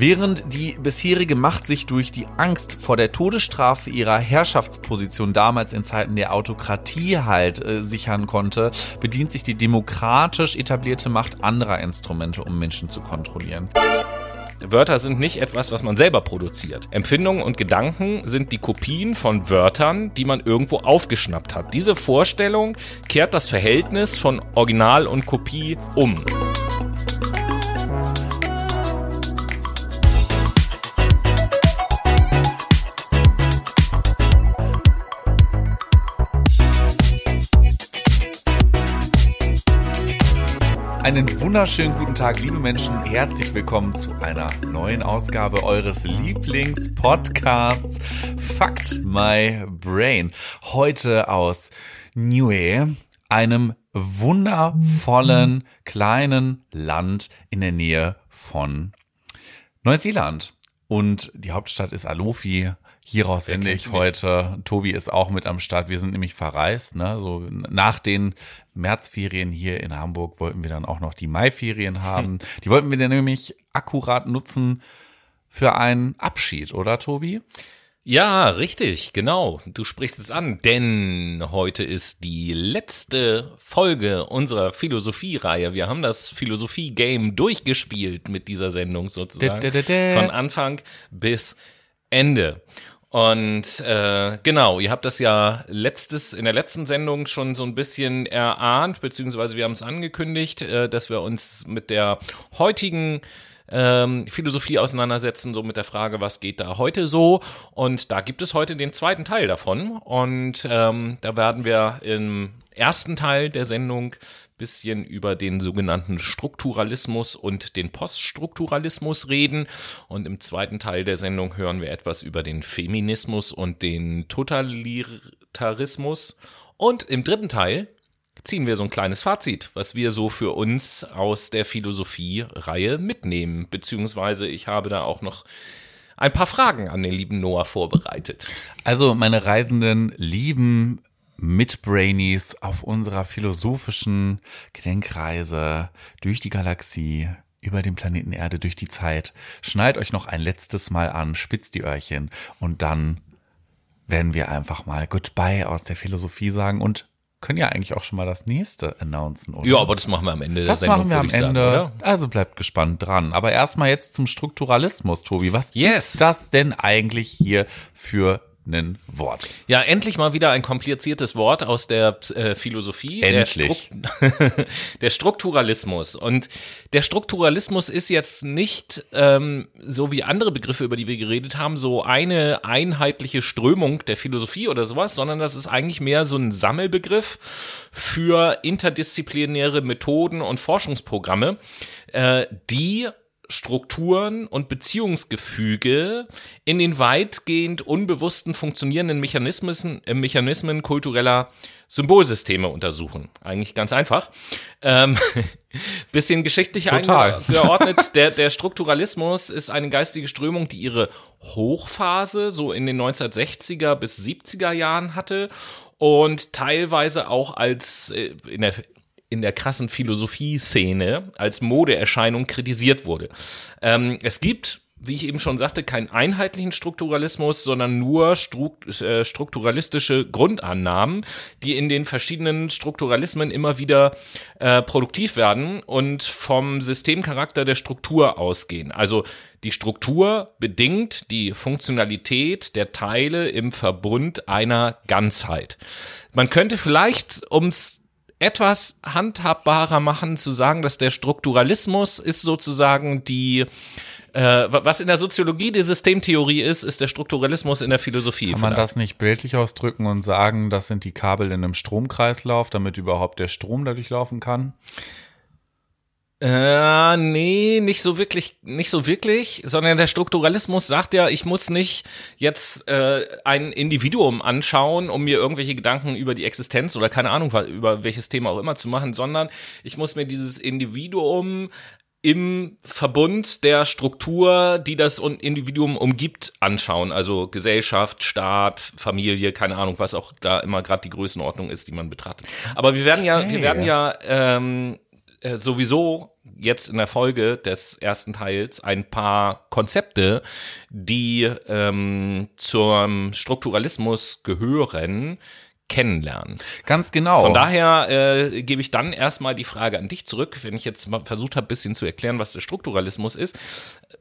Während die bisherige Macht sich durch die Angst vor der Todesstrafe ihrer Herrschaftsposition damals in Zeiten der Autokratie halt äh, sichern konnte, bedient sich die demokratisch etablierte Macht anderer Instrumente, um Menschen zu kontrollieren. Wörter sind nicht etwas, was man selber produziert. Empfindungen und Gedanken sind die Kopien von Wörtern, die man irgendwo aufgeschnappt hat. Diese Vorstellung kehrt das Verhältnis von Original und Kopie um. Einen wunderschönen guten Tag, liebe Menschen. Herzlich willkommen zu einer neuen Ausgabe eures Lieblingspodcasts Fact My Brain. Heute aus Niue, einem wundervollen kleinen Land in der Nähe von Neuseeland. Und die Hauptstadt ist Alofi. Hieraus sende ich heute. Tobi ist auch mit am Start. Wir sind nämlich verreist. Ne? So nach den Märzferien hier in Hamburg wollten wir dann auch noch die Maiferien haben. Hm. Die wollten wir dann nämlich akkurat nutzen für einen Abschied, oder Tobi? Ja, richtig, genau. Du sprichst es an, denn heute ist die letzte Folge unserer Philosophie-Reihe. Wir haben das Philosophie-Game durchgespielt mit dieser Sendung sozusagen. Von Anfang bis Ende. Und äh, genau, ihr habt das ja letztes in der letzten Sendung schon so ein bisschen erahnt, beziehungsweise wir haben es angekündigt, äh, dass wir uns mit der heutigen ähm, Philosophie auseinandersetzen, so mit der Frage, was geht da heute so? Und da gibt es heute den zweiten Teil davon. Und ähm, da werden wir im ersten Teil der Sendung bisschen über den sogenannten Strukturalismus und den Poststrukturalismus reden. Und im zweiten Teil der Sendung hören wir etwas über den Feminismus und den Totalitarismus. Und im dritten Teil ziehen wir so ein kleines Fazit, was wir so für uns aus der Philosophie-Reihe mitnehmen. Beziehungsweise ich habe da auch noch ein paar Fragen an den lieben Noah vorbereitet. Also meine Reisenden lieben mit Brainies auf unserer philosophischen Gedenkreise durch die Galaxie, über den Planeten Erde, durch die Zeit. Schneid euch noch ein letztes Mal an, spitzt die Öhrchen und dann werden wir einfach mal Goodbye aus der Philosophie sagen und können ja eigentlich auch schon mal das nächste announcen, oder? Ja, aber das machen wir am Ende das der Sendung. Machen wir am Ende. Sagen, also bleibt gespannt dran. Aber erstmal jetzt zum Strukturalismus, Tobi. Was yes. ist das denn eigentlich hier für ein Wort. Ja, endlich mal wieder ein kompliziertes Wort aus der äh, Philosophie. Endlich. Der, Stru der, Strukturalismus. Und der Strukturalismus ist jetzt nicht ähm, so wie andere Begriffe, über die wir geredet haben, so eine einheitliche Strömung der Philosophie oder sowas, sondern das ist eigentlich mehr so ein Sammelbegriff für interdisziplinäre Methoden und Forschungsprogramme, äh, die Strukturen und Beziehungsgefüge in den weitgehend unbewussten funktionierenden Mechanismen, äh, Mechanismen kultureller Symbolsysteme untersuchen. Eigentlich ganz einfach. Ähm, bisschen geschichtlich Total. geordnet. Der, der Strukturalismus ist eine geistige Strömung, die ihre Hochphase so in den 1960er bis 70er Jahren hatte und teilweise auch als äh, in der in der krassen Philosophie-Szene als Modeerscheinung kritisiert wurde. Ähm, es gibt wie ich eben schon sagte, keinen einheitlichen Strukturalismus, sondern nur äh, strukturalistische Grundannahmen, die in den verschiedenen Strukturalismen immer wieder äh, produktiv werden und vom Systemcharakter der Struktur ausgehen. Also die Struktur bedingt die Funktionalität der Teile im Verbund einer Ganzheit. Man könnte vielleicht, ums etwas handhabbarer machen, zu sagen, dass der Strukturalismus ist sozusagen die äh, was in der Soziologie die Systemtheorie ist, ist der Strukturalismus in der Philosophie. Kann man vielleicht. das nicht bildlich ausdrücken und sagen, das sind die Kabel in einem Stromkreislauf, damit überhaupt der Strom dadurch laufen kann? Äh, nee, nicht so wirklich, nicht so wirklich, sondern der Strukturalismus sagt ja, ich muss nicht jetzt äh, ein Individuum anschauen, um mir irgendwelche Gedanken über die Existenz oder keine Ahnung, über welches Thema auch immer zu machen, sondern ich muss mir dieses Individuum im Verbund der Struktur, die das Individuum umgibt, anschauen. Also Gesellschaft, Staat, Familie, keine Ahnung, was auch da immer gerade die Größenordnung ist, die man betrachtet. Aber wir werden ja, wir werden ja ähm, äh, sowieso jetzt in der Folge des ersten Teils ein paar Konzepte, die ähm, zum Strukturalismus gehören, kennenlernen. Ganz genau. Von daher äh, gebe ich dann erstmal die Frage an dich zurück, wenn ich jetzt mal versucht habe, bisschen zu erklären, was der Strukturalismus ist.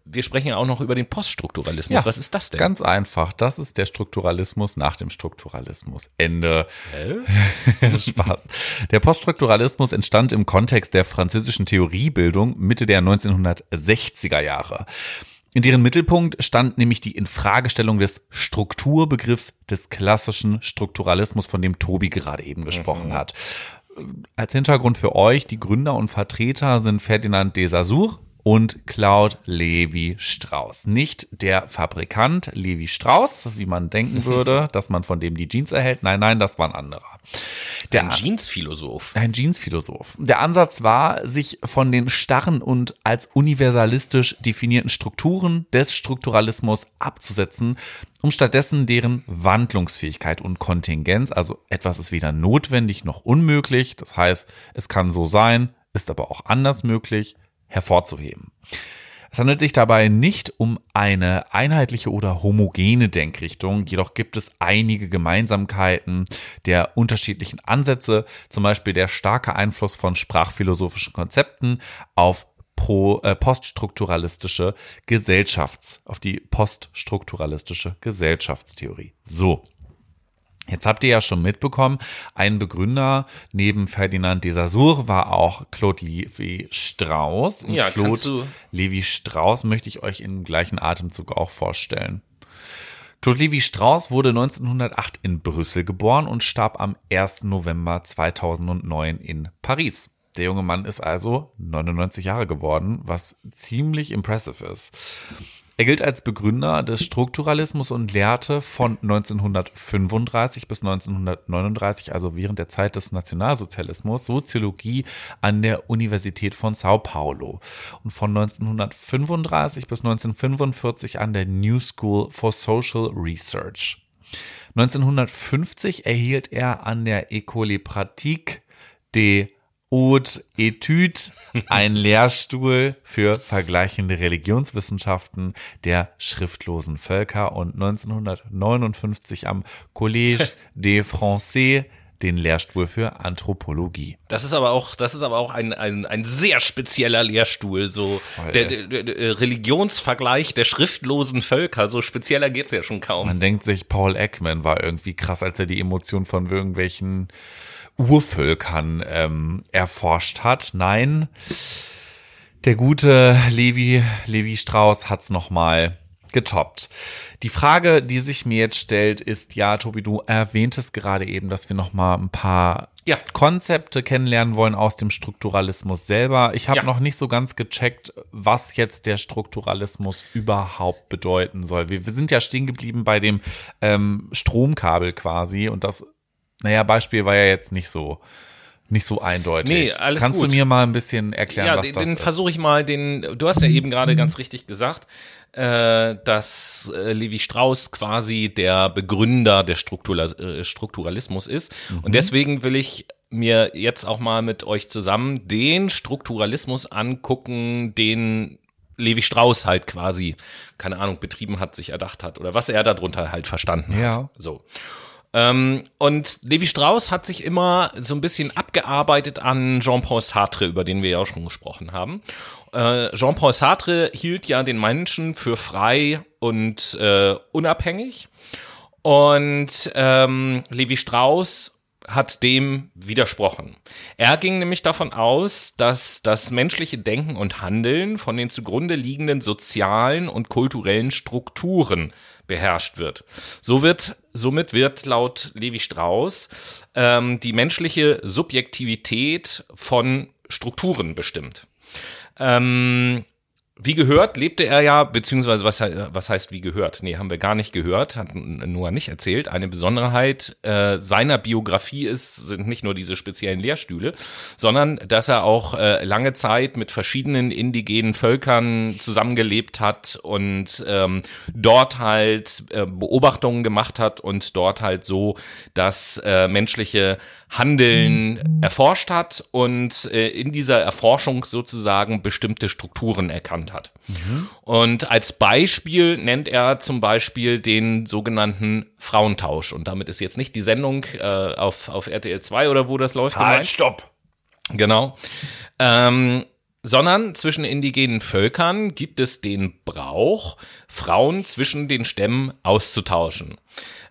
Wir sprechen ja auch noch über den Poststrukturalismus. Ja, was ist das denn? Ganz einfach. Das ist der Strukturalismus nach dem Strukturalismus. Ende. Spaß. Der Poststrukturalismus entstand im Kontext der französischen Theoriebildung Mitte der 1960er Jahre. In deren Mittelpunkt stand nämlich die Infragestellung des Strukturbegriffs des klassischen Strukturalismus, von dem Tobi gerade eben gesprochen hat. Als Hintergrund für euch, die Gründer und Vertreter sind Ferdinand de Saussure und Claude Levi Strauss. Nicht der Fabrikant Levi Strauss, wie man denken würde, dass man von dem die Jeans erhält. Nein, nein, das war ein anderer. Der ein Jeans-Philosoph. Ein Jeans-Philosoph. Der Ansatz war, sich von den starren und als universalistisch definierten Strukturen des Strukturalismus abzusetzen, um stattdessen deren Wandlungsfähigkeit und Kontingenz, also etwas ist weder notwendig noch unmöglich, das heißt, es kann so sein, ist aber auch anders möglich, hervorzuheben. Es handelt sich dabei nicht um eine einheitliche oder homogene Denkrichtung, jedoch gibt es einige Gemeinsamkeiten der unterschiedlichen Ansätze, zum Beispiel der starke Einfluss von sprachphilosophischen Konzepten auf pro, äh, poststrukturalistische Gesellschafts, auf die poststrukturalistische Gesellschaftstheorie. So. Jetzt habt ihr ja schon mitbekommen, ein Begründer neben Ferdinand de Saussure war auch Claude Levi Strauss. Und Ja, Claude Levi Strauss möchte ich euch im gleichen Atemzug auch vorstellen. Claude Levi Strauss wurde 1908 in Brüssel geboren und starb am 1. November 2009 in Paris. Der junge Mann ist also 99 Jahre geworden, was ziemlich impressive ist. Er gilt als Begründer des Strukturalismus und lehrte von 1935 bis 1939, also während der Zeit des Nationalsozialismus, Soziologie an der Universität von Sao Paulo und von 1935 bis 1945 an der New School for Social Research. 1950 erhielt er an der École Pratique des Haute Etude einen Lehrstuhl für vergleichende Religionswissenschaften der schriftlosen Völker und 1959 am Collège des Français den Lehrstuhl für Anthropologie. Das ist aber auch, das ist aber auch ein, ein, ein sehr spezieller Lehrstuhl, so Voll. der, der, der, Religionsvergleich der schriftlosen Völker, so spezieller geht's ja schon kaum. Man denkt sich, Paul Ekman war irgendwie krass, als er die Emotion von irgendwelchen Urvölkern ähm, erforscht hat. Nein, der gute Levi, Levi Strauss hat's noch mal getoppt. Die Frage, die sich mir jetzt stellt, ist, ja, Tobi, du erwähntest gerade eben, dass wir noch mal ein paar Ja. Konzepte kennenlernen wollen aus dem Strukturalismus selber. Ich habe Ja. noch nicht so ganz gecheckt, was jetzt der Strukturalismus überhaupt bedeuten soll. Wir, wir sind ja stehen geblieben bei dem ähm, Stromkabel quasi und das, naja, Beispiel war ja jetzt nicht so nicht so eindeutig. Nee, alles Kannst gut. du mir mal ein bisschen erklären, ja, was den, das den ist? versuche ich mal, den, du hast ja eben gerade ganz richtig gesagt, äh, dass äh, Levi Strauss quasi der Begründer des Struktura äh, Strukturalismus ist. Und deswegen will ich mir jetzt auch mal mit euch zusammen den Strukturalismus angucken, den Levi Strauss halt quasi, keine Ahnung, betrieben hat, sich erdacht hat oder was er darunter halt verstanden Ja. hat. So. Ähm, und Levi Strauss hat sich immer so ein bisschen abgearbeitet an Jean-Paul Sartre, über den wir ja auch schon gesprochen haben. Äh, Jean-Paul Sartre hielt ja den Menschen für frei und äh, unabhängig. Und ähm, Levi Strauss hat dem widersprochen. Er ging nämlich davon aus, dass das menschliche Denken und Handeln von den zugrunde liegenden sozialen und kulturellen Strukturen beherrscht wird. So wird, somit wird laut Levi Strauss ähm, die menschliche Subjektivität von Strukturen bestimmt. Ähm, wie gehört, lebte er ja, beziehungsweise was, was heißt wie gehört? Nee, haben wir gar nicht gehört, hat Noah nicht erzählt. Eine Besonderheit äh, seiner Biografie ist, sind nicht nur diese speziellen Lehrstühle, sondern dass er auch äh, lange Zeit mit verschiedenen indigenen Völkern zusammengelebt hat und ähm, dort halt äh, Beobachtungen gemacht hat und dort halt so das äh, menschliche Handeln erforscht hat und äh, in dieser Erforschung sozusagen bestimmte Strukturen erkannt hat. Mhm. Und als Beispiel nennt er zum Beispiel den sogenannten Frauentausch. Und damit ist jetzt nicht die Sendung äh, auf, auf RTL 2 oder wo das läuft. Halt, stopp! Genau. Ähm, sondern zwischen indigenen Völkern gibt es den Brauch, Frauen zwischen den Stämmen auszutauschen.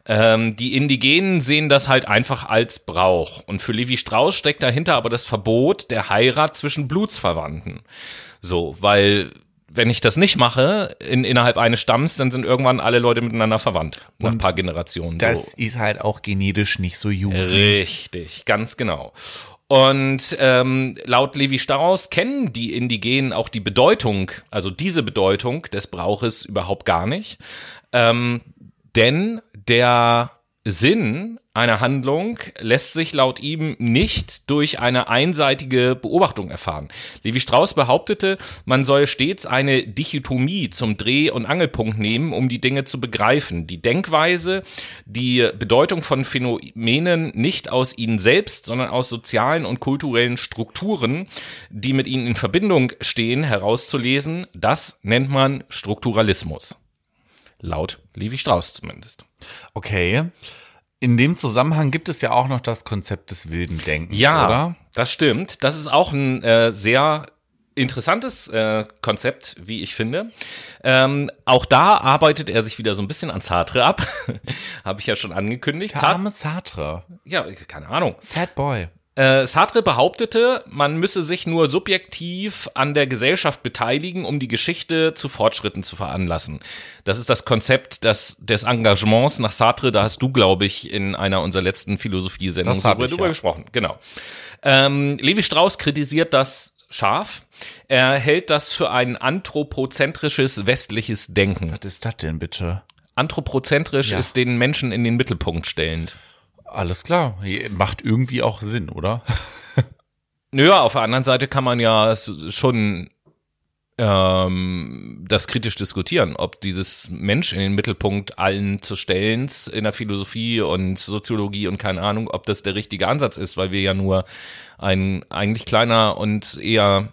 Ähm, die Indigenen sehen das halt einfach als Brauch. Und für Levi Strauss steckt dahinter aber das Verbot der Heirat zwischen Blutsverwandten. So, weil wenn ich das nicht mache in, innerhalb eines Stamms, dann sind irgendwann alle Leute miteinander verwandt. Nach ein paar Generationen. Das so. ist halt auch genetisch nicht so gut. Richtig, ganz genau. Und ähm, laut Levi Strauss kennen die Indigenen auch die Bedeutung, also diese Bedeutung des Brauches überhaupt gar nicht. Ähm, denn der Sinn einer Handlung lässt sich laut ihm nicht durch eine einseitige Beobachtung erfahren. Levi Strauss behauptete, man soll stets eine Dichotomie zum Dreh- und Angelpunkt nehmen, um die Dinge zu begreifen. Die Denkweise, die Bedeutung von Phänomenen nicht aus ihnen selbst, sondern aus sozialen und kulturellen Strukturen, die mit ihnen in Verbindung stehen, herauszulesen, das nennt man Strukturalismus. Laut Levi Strauss zumindest. Okay. In dem Zusammenhang gibt es ja auch noch das Konzept des wilden Denkens, ja, oder? das stimmt. Das ist auch ein äh, sehr interessantes äh, Konzept, wie ich finde. Ähm, auch da arbeitet er sich wieder so ein bisschen an Sartre ab. Habe ich ja schon angekündigt. Der arme Sartre. Ja, keine Ahnung. Sad Boy. Äh, Sartre behauptete, man müsse sich nur subjektiv an der Gesellschaft beteiligen, um die Geschichte zu Fortschritten zu veranlassen. Das ist das Konzept des, des Engagements nach Sartre. Da hast du, glaube ich, in einer unserer letzten Philosophie-Sendungen darüber, ja. gesprochen. Genau. Ähm, Levi Strauss kritisiert das scharf. Er hält das für ein anthropozentrisches westliches Denken. Was ist das denn bitte? Anthropozentrisch ja. ist den Menschen in den Mittelpunkt stellend. Alles klar. Macht irgendwie auch Sinn, oder? Naja, auf der anderen Seite kann man ja schon ähm, das kritisch diskutieren, ob dieses Mensch in den Mittelpunkt allen zu stellen in der Philosophie und Soziologie und keine Ahnung, ob das der richtige Ansatz ist, weil wir ja nur ein eigentlich kleiner und eher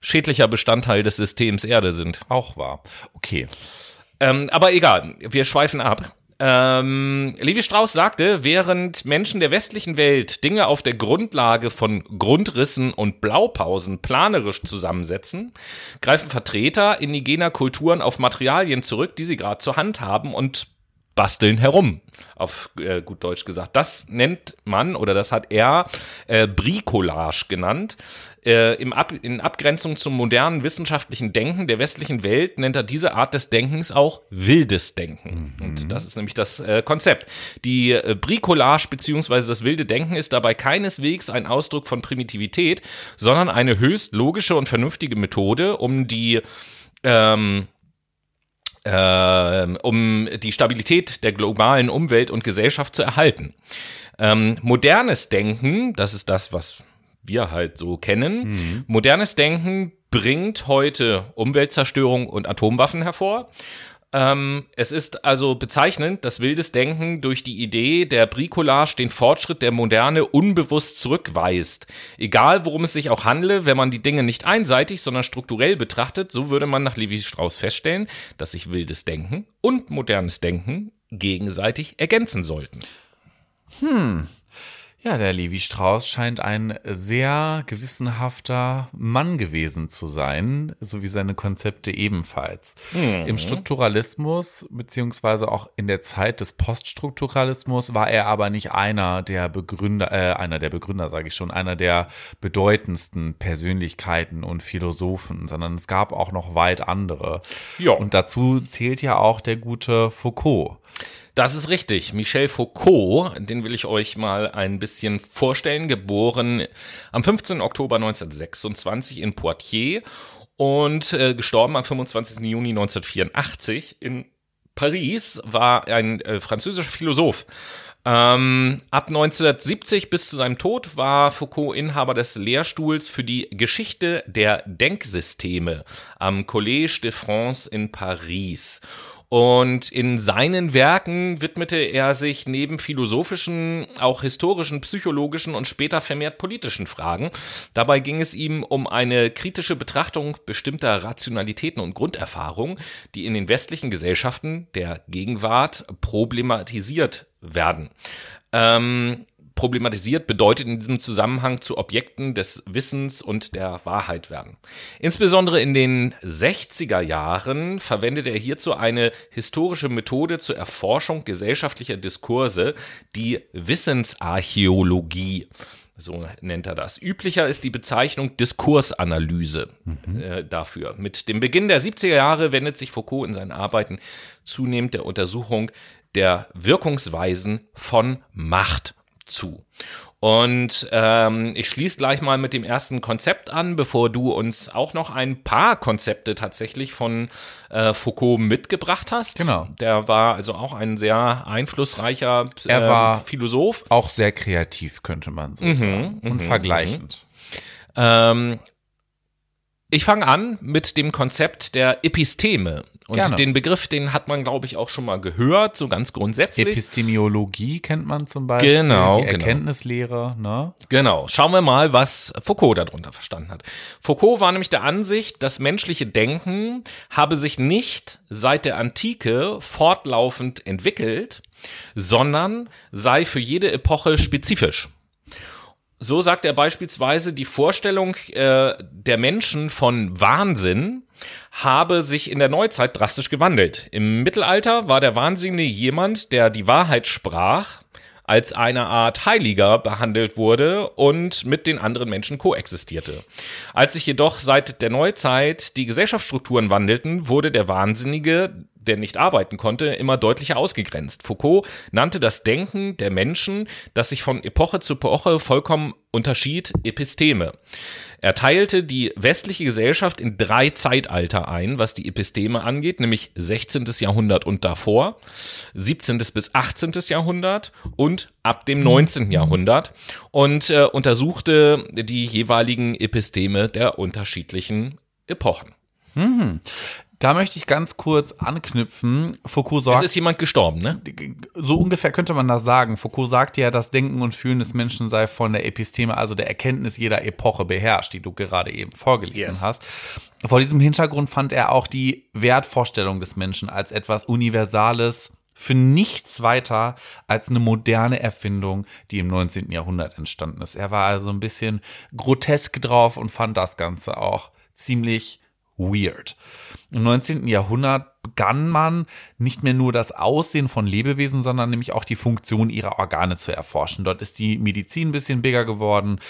schädlicher Bestandteil des Systems Erde sind. Auch wahr. Okay. Ähm, aber egal, wir schweifen ab. Ähm, Levi Strauss sagte, während Menschen der westlichen Welt Dinge auf der Grundlage von Grundrissen und Blaupausen planerisch zusammensetzen, greifen Vertreter indigener Kulturen auf Materialien zurück, die sie gerade zur Hand haben und basteln herum, auf äh, gut Deutsch gesagt. Das nennt man oder das hat er äh, Bricolage genannt. Äh, im Ab in Abgrenzung zum modernen wissenschaftlichen Denken der westlichen Welt nennt er diese Art des Denkens auch wildes Denken. Mhm. Und das ist nämlich das äh, Konzept. Die äh, Bricolage beziehungsweise das wilde Denken ist dabei keineswegs ein Ausdruck von Primitivität, sondern eine höchst logische und vernünftige Methode, um die ähm, äh, um die Stabilität der globalen Umwelt und Gesellschaft zu erhalten. Ähm, modernes Denken, das ist das, was wir halt so kennen. Mhm. Modernes Denken bringt heute Umweltzerstörung und Atomwaffen hervor. Ähm, es ist also bezeichnend, dass wildes Denken durch die Idee der Bricolage den Fortschritt der Moderne unbewusst zurückweist. Egal, worum es sich auch handle, wenn man die Dinge nicht einseitig, sondern strukturell betrachtet, so würde man nach Levi Strauss feststellen, dass sich wildes Denken und modernes Denken gegenseitig ergänzen sollten. Hm. Ja, der Levi Strauss scheint ein sehr gewissenhafter Mann gewesen zu sein, so wie seine Konzepte ebenfalls. Mhm. Im Strukturalismus, beziehungsweise auch in der Zeit des Poststrukturalismus, war er aber nicht einer der Begründer, äh, einer der Begründer, sage ich schon, einer der bedeutendsten Persönlichkeiten und Philosophen, sondern es gab auch noch weit andere. Ja. Und dazu zählt ja auch der gute Foucault. Das ist richtig. Michel Foucault, den will ich euch mal ein bisschen vorstellen, geboren am 15. Oktober 1926 in Poitiers Und äh, gestorben am 25. Juni 1984 in Paris war ein äh, französischer Philosoph. Ähm, ab 1970 bis zu seinem Tod war Foucault Inhaber des Lehrstuhls für die Geschichte der Denksysteme am Collège de France in Paris. Und in seinen Werken widmete er sich neben philosophischen, auch historischen, psychologischen und später vermehrt politischen Fragen. Dabei ging es ihm um eine kritische Betrachtung bestimmter Rationalitäten und Grunderfahrungen, die in den westlichen Gesellschaften der Gegenwart problematisiert werden. Ähm, problematisiert, bedeutet in diesem Zusammenhang zu Objekten des Wissens und der Wahrheit werden. Insbesondere in den 60er Jahren verwendet er hierzu eine historische Methode zur Erforschung gesellschaftlicher Diskurse, die Wissensarchäologie. So nennt er das. Üblicher ist die Bezeichnung Diskursanalyse mhm. äh, dafür. Mit dem Beginn der 70er Jahre wendet sich Foucault in seinen Arbeiten zunehmend der Untersuchung der Wirkungsweisen von Macht zu. Und ähm, ich schließe gleich mal mit dem ersten Konzept an, bevor du uns auch noch ein paar Konzepte tatsächlich von äh, Foucault mitgebracht hast. Genau. Der war also auch ein sehr einflussreicher äh, er war Philosoph. Auch sehr kreativ, könnte man so mhm, sagen. Und mhm, vergleichend. Mhm. Ähm, ich fange an mit dem Konzept der Episteme. Und Gerne. den Begriff, den hat man, glaube ich, auch schon mal gehört, so ganz grundsätzlich. Epistemiologie kennt man zum Beispiel. Genau. Die genau. Erkenntnislehre, ne? Genau. Schauen wir mal, was Foucault darunter verstanden hat. Foucault war nämlich der Ansicht, das menschliche Denken habe sich nicht seit der Antike fortlaufend entwickelt, sondern sei für jede Epoche spezifisch. So sagt er beispielsweise, die Vorstellung äh, der Menschen von Wahnsinn habe sich in der Neuzeit drastisch gewandelt. Im Mittelalter war der Wahnsinnige jemand, der die Wahrheit sprach, als eine Art Heiliger behandelt wurde und mit den anderen Menschen koexistierte. Als sich jedoch seit der Neuzeit die Gesellschaftsstrukturen wandelten, wurde der Wahnsinnige der nicht arbeiten konnte, immer deutlicher ausgegrenzt. Foucault nannte das Denken der Menschen, das sich von Epoche zu Epoche vollkommen unterschied, Episteme. Er teilte die westliche Gesellschaft in drei Zeitalter ein, was die Episteme angeht, nämlich 16. Jahrhundert und davor, 17. bis 18. Jahrhundert und ab dem 19. Jahrhundert und äh, untersuchte die jeweiligen Episteme der unterschiedlichen Epochen. Mhm. Da möchte ich ganz kurz anknüpfen. Foucault sagt. Es ist jemand gestorben, ne? So ungefähr könnte man das sagen. Foucault sagt ja, das Denken und Fühlen des Menschen sei von der Episteme, also der Erkenntnis jeder Epoche beherrscht, die du gerade eben vorgelesen yes. hast. Vor diesem Hintergrund fand er auch die Wertvorstellung des Menschen als etwas Universales, für nichts weiter als eine moderne Erfindung, die im 19. Jahrhundert entstanden ist. Er war also ein bisschen grotesk drauf und fand das Ganze auch ziemlich weird. Im 19. Jahrhundert begann man nicht mehr nur das Aussehen von Lebewesen, sondern nämlich auch die Funktion ihrer Organe zu erforschen. Dort ist die Medizin ein bisschen bigger geworden.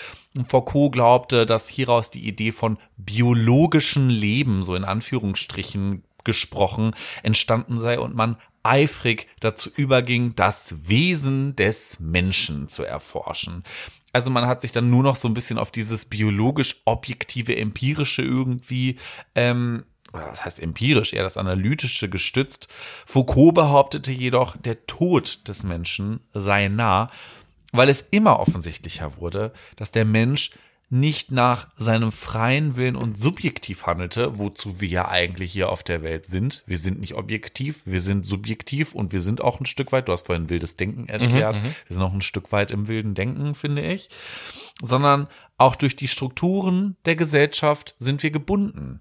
Foucault glaubte, dass hieraus die Idee von biologischem Leben, so in Anführungsstrichen gesprochen, entstanden sei und man eifrig dazu überging, das Wesen des Menschen zu erforschen. Also man hat sich dann nur noch so ein bisschen auf dieses biologisch objektive, empirische irgendwie ähm, oder was heißt empirisch, eher das Analytische gestützt. Foucault behauptete jedoch, der Tod des Menschen sei nah, weil es immer offensichtlicher wurde, dass der Mensch nicht nach seinem freien Willen und subjektiv handelte, wozu wir ja eigentlich hier auf der Welt sind. Wir sind nicht objektiv, wir sind subjektiv und wir sind auch ein Stück weit, du hast vorhin wildes Denken erklärt, mhm, mhm. wir sind auch ein Stück weit im wilden Denken, finde ich, sondern auch durch die Strukturen der Gesellschaft sind wir gebunden.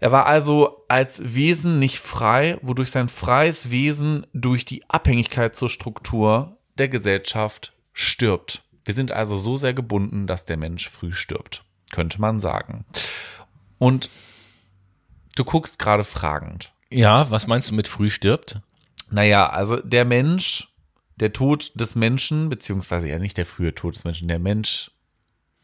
Er war also als Wesen nicht frei, wodurch sein freies Wesen durch die Abhängigkeit zur Struktur der Gesellschaft stirbt. Wir sind also so sehr gebunden, dass der Mensch früh stirbt, könnte man sagen. Und du guckst gerade fragend. Ja, was meinst du mit früh stirbt? Naja, also der Mensch, der Tod des Menschen, beziehungsweise ja nicht der frühe Tod des Menschen, der Mensch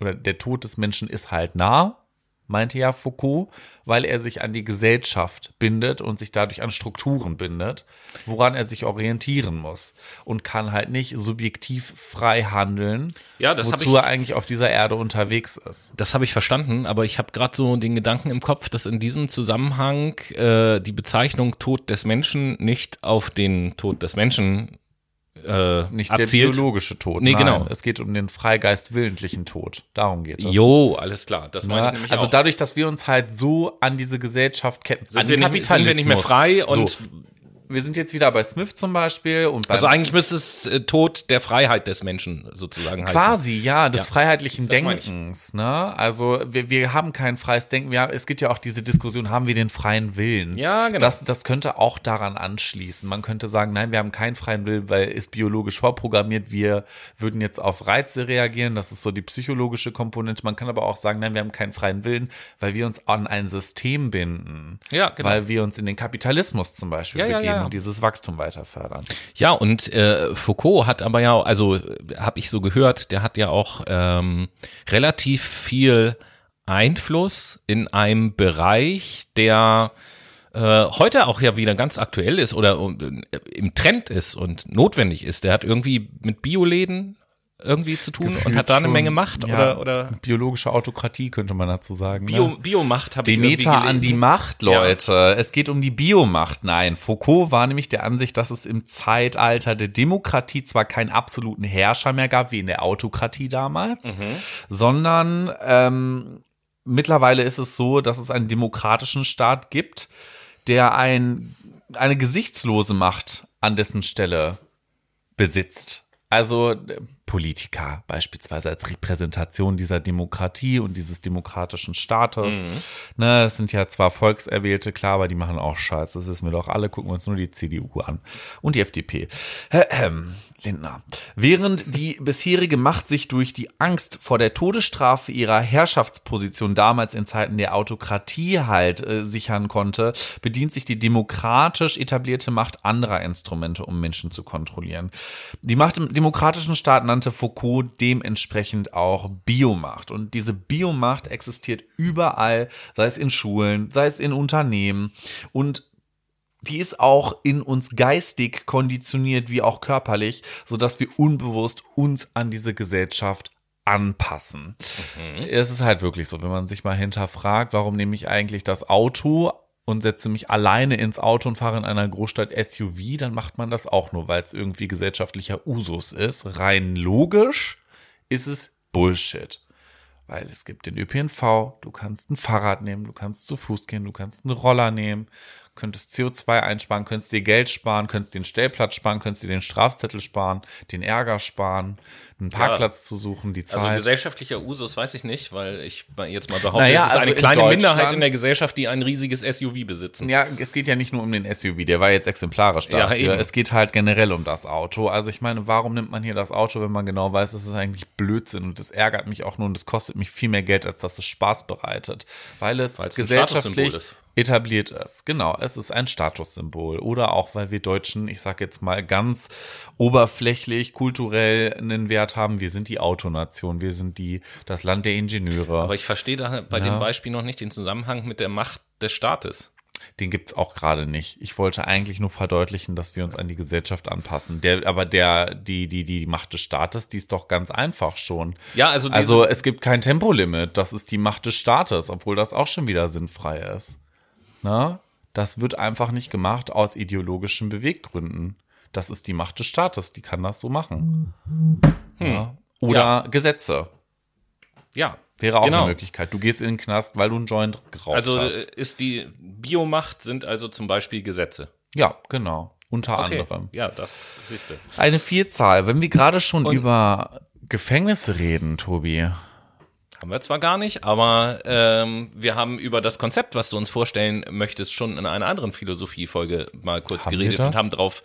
oder der Tod des Menschen ist halt nah. Meinte ja Foucault, weil er sich an die Gesellschaft bindet und sich dadurch an Strukturen bindet, woran er sich orientieren muss und kann halt nicht subjektiv frei handeln, Ja, das hab wozu ich- er eigentlich auf dieser Erde unterwegs ist. Das habe ich verstanden, aber ich habe gerade so den Gedanken im Kopf, dass in diesem Zusammenhang äh, die Bezeichnung Tod des Menschen nicht auf den Tod des Menschen äh, Nicht der abzielt. biologische Tod. Nee, nein, genau. Es geht um den freigeist-willentlichen Tod. Darum geht es. Jo, alles klar. Das meine Ja, ich nämlich also auch. dadurch, dass wir uns halt so an diese Gesellschaft ketten, sind, wir nicht, sind wir nicht mehr frei und so, wir sind jetzt wieder bei Smith zum Beispiel und also eigentlich müsste es äh, Tod der Freiheit des Menschen sozusagen heißen. Quasi, ja, des Ja. freiheitlichen Das. Denkens. Ne? Also wir, wir haben kein freies Denken. Wir haben, es gibt ja auch diese Diskussion, haben wir den freien Willen? Ja, genau. Das, das könnte auch daran anschließen. Man könnte sagen, nein, wir haben keinen freien Willen, weil ist biologisch vorprogrammiert. Wir würden jetzt auf Reize reagieren. Das ist so die psychologische Komponente. Man kann aber auch sagen, nein, wir haben keinen freien Willen, weil wir uns an ein System binden. Ja, genau. Weil wir uns in den Kapitalismus zum Beispiel ja, begeben ja. Und dieses Wachstum weiter fördern. Ja, und äh, Foucault hat aber ja, also habe ich so gehört, der hat ja auch ähm, relativ viel Einfluss in einem Bereich, der äh, heute auch ja wieder ganz aktuell ist oder äh, im Trend ist und notwendig ist. Der hat irgendwie mit Bioläden irgendwie zu tun und hat da eine schon, Menge Macht ja, oder oder biologische Autokratie könnte man dazu sagen. Bio, ne? Biomacht habe ich Demeter an die. Macht, Leute. Es geht um die Biomacht. Nein, Foucault war nämlich der Ansicht, dass es im Zeitalter der Demokratie zwar keinen absoluten Herrscher mehr gab, wie in der Autokratie damals, sondern ähm, mittlerweile ist es so, dass es einen demokratischen Staat gibt, der ein, eine gesichtslose Macht an dessen Stelle besitzt. Also Politiker beispielsweise als Repräsentation dieser Demokratie und dieses demokratischen Staates. Ne, das sind ja zwar Volkserwählte, klar, aber die machen auch Scheiß. Das wissen wir doch alle. Gucken wir uns nur die CDU an und die FDP. Lindner. Während die bisherige Macht sich durch die Angst vor der Todesstrafe ihrer Herrschaftsposition damals in Zeiten der Autokratie halt äh, sichern konnte, bedient sich die demokratisch etablierte Macht anderer Instrumente, um Menschen zu kontrollieren. Die Macht im demokratischen Staat nannte Foucault dementsprechend auch Biomacht. Und diese Biomacht existiert überall, sei es in Schulen, sei es in Unternehmen. Und die ist auch in uns geistig konditioniert wie auch körperlich, sodass wir unbewusst uns an diese Gesellschaft anpassen. Es ist halt wirklich so, wenn man sich mal hinterfragt, warum nehme ich eigentlich das Auto und setze mich alleine ins Auto und fahre in einer Großstadt SUV, dann macht man das auch nur, weil es irgendwie gesellschaftlicher Usus ist. Rein logisch ist es Bullshit. Weil es gibt den ÖPNV, du kannst ein Fahrrad nehmen, du kannst zu Fuß gehen, du kannst einen Roller nehmen, könntest CO2 einsparen, könntest dir Geld sparen, könntest den Stellplatz sparen, könntest dir den Strafzettel sparen, den Ärger sparen, einen Parkplatz zu suchen, die Also Zeit. gesellschaftlicher Usus weiß ich nicht, weil ich jetzt mal behaupte, Naja, es ist also eine in kleine Minderheit in der Gesellschaft, die ein riesiges SUV besitzen. Ja, es geht ja nicht nur um den SUV, der war jetzt exemplarisch Ja, dafür. eben. es geht halt generell um das Auto. Also ich meine, warum nimmt man hier das Auto, wenn man genau weiß, es ist eigentlich Blödsinn und es ärgert mich auch nur und es kostet mich viel mehr Geld, als dass es Spaß bereitet. Weil es Weil es ein Statussymbol gesellschaftlich ist. etabliert ist. Genau, es ist ein Statussymbol. Oder auch, weil wir Deutschen, ich sag jetzt mal ganz oberflächlich, kulturell einen Wert haben. Wir sind die Autonation, wir sind die, das Land der Ingenieure. Aber ich verstehe da bei Ja. dem Beispiel noch nicht den Zusammenhang mit der Macht des Staates. Den gibt's auch gerade nicht. Ich wollte eigentlich nur verdeutlichen, dass wir uns an die Gesellschaft anpassen. Der, aber der, die, die, die Macht des Staates, die ist doch ganz einfach schon. Ja, also Also es gibt kein Tempolimit. Das ist die Macht des Staates, obwohl das auch schon wieder sinnfrei ist. Na? Das wird einfach nicht gemacht aus ideologischen Beweggründen. Das ist die Macht des Staates, die kann das so machen. Ja. Oder Ja. Gesetze. Ja. Wäre auch genau. eine Möglichkeit. Du gehst in den Knast, weil du einen Joint geraucht Also hast. äh, ist die Biomacht sind also zum Beispiel Gesetze. Ja, genau. Unter Okay. anderem. Ja, das siehst du. Eine Vielzahl. Wenn wir gerade schon Und- über Gefängnisse reden, Tobi. Haben wir zwar gar nicht, aber ähm, wir haben über das Konzept, was du uns vorstellen möchtest, schon in einer anderen Philosophiefolge mal kurz Haben geredet und haben drauf,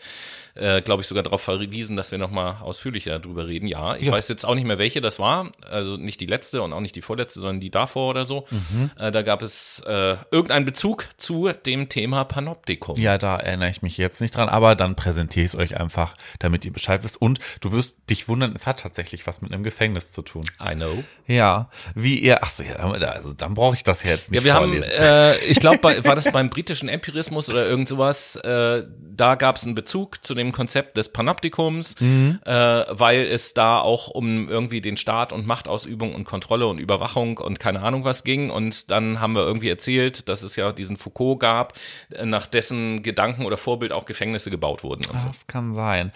äh, glaube ich, sogar darauf verwiesen, dass wir nochmal ausführlicher darüber reden. Ja, ich Ja. weiß jetzt auch nicht mehr, welche das war. Also nicht die letzte und auch nicht die vorletzte, sondern die davor oder so. Mhm. Äh, da gab es äh, irgendeinen Bezug zu dem Thema Panoptikum. Ja, da erinnere ich mich jetzt nicht dran, aber dann präsentiere ich es euch einfach, damit ihr Bescheid wisst. Und du wirst dich wundern, es hat tatsächlich was mit einem Gefängnis zu tun. I know. Ja, wie ihr, ach so, ja, also dann brauche ich das jetzt nicht Ja, wir vorlesen. haben, äh, ich glaube, war das beim britischen Empirismus oder irgend sowas, äh, da gab es einen Bezug zu dem Konzept des Panoptikums, Mhm. äh, weil es da auch um irgendwie den Staat und Machtausübung und Kontrolle und Überwachung und keine Ahnung was ging. Und dann haben wir irgendwie erzählt, dass es ja diesen Foucault gab, äh, nach dessen Gedanken oder Vorbild auch Gefängnisse gebaut wurden und so. Das kann sein.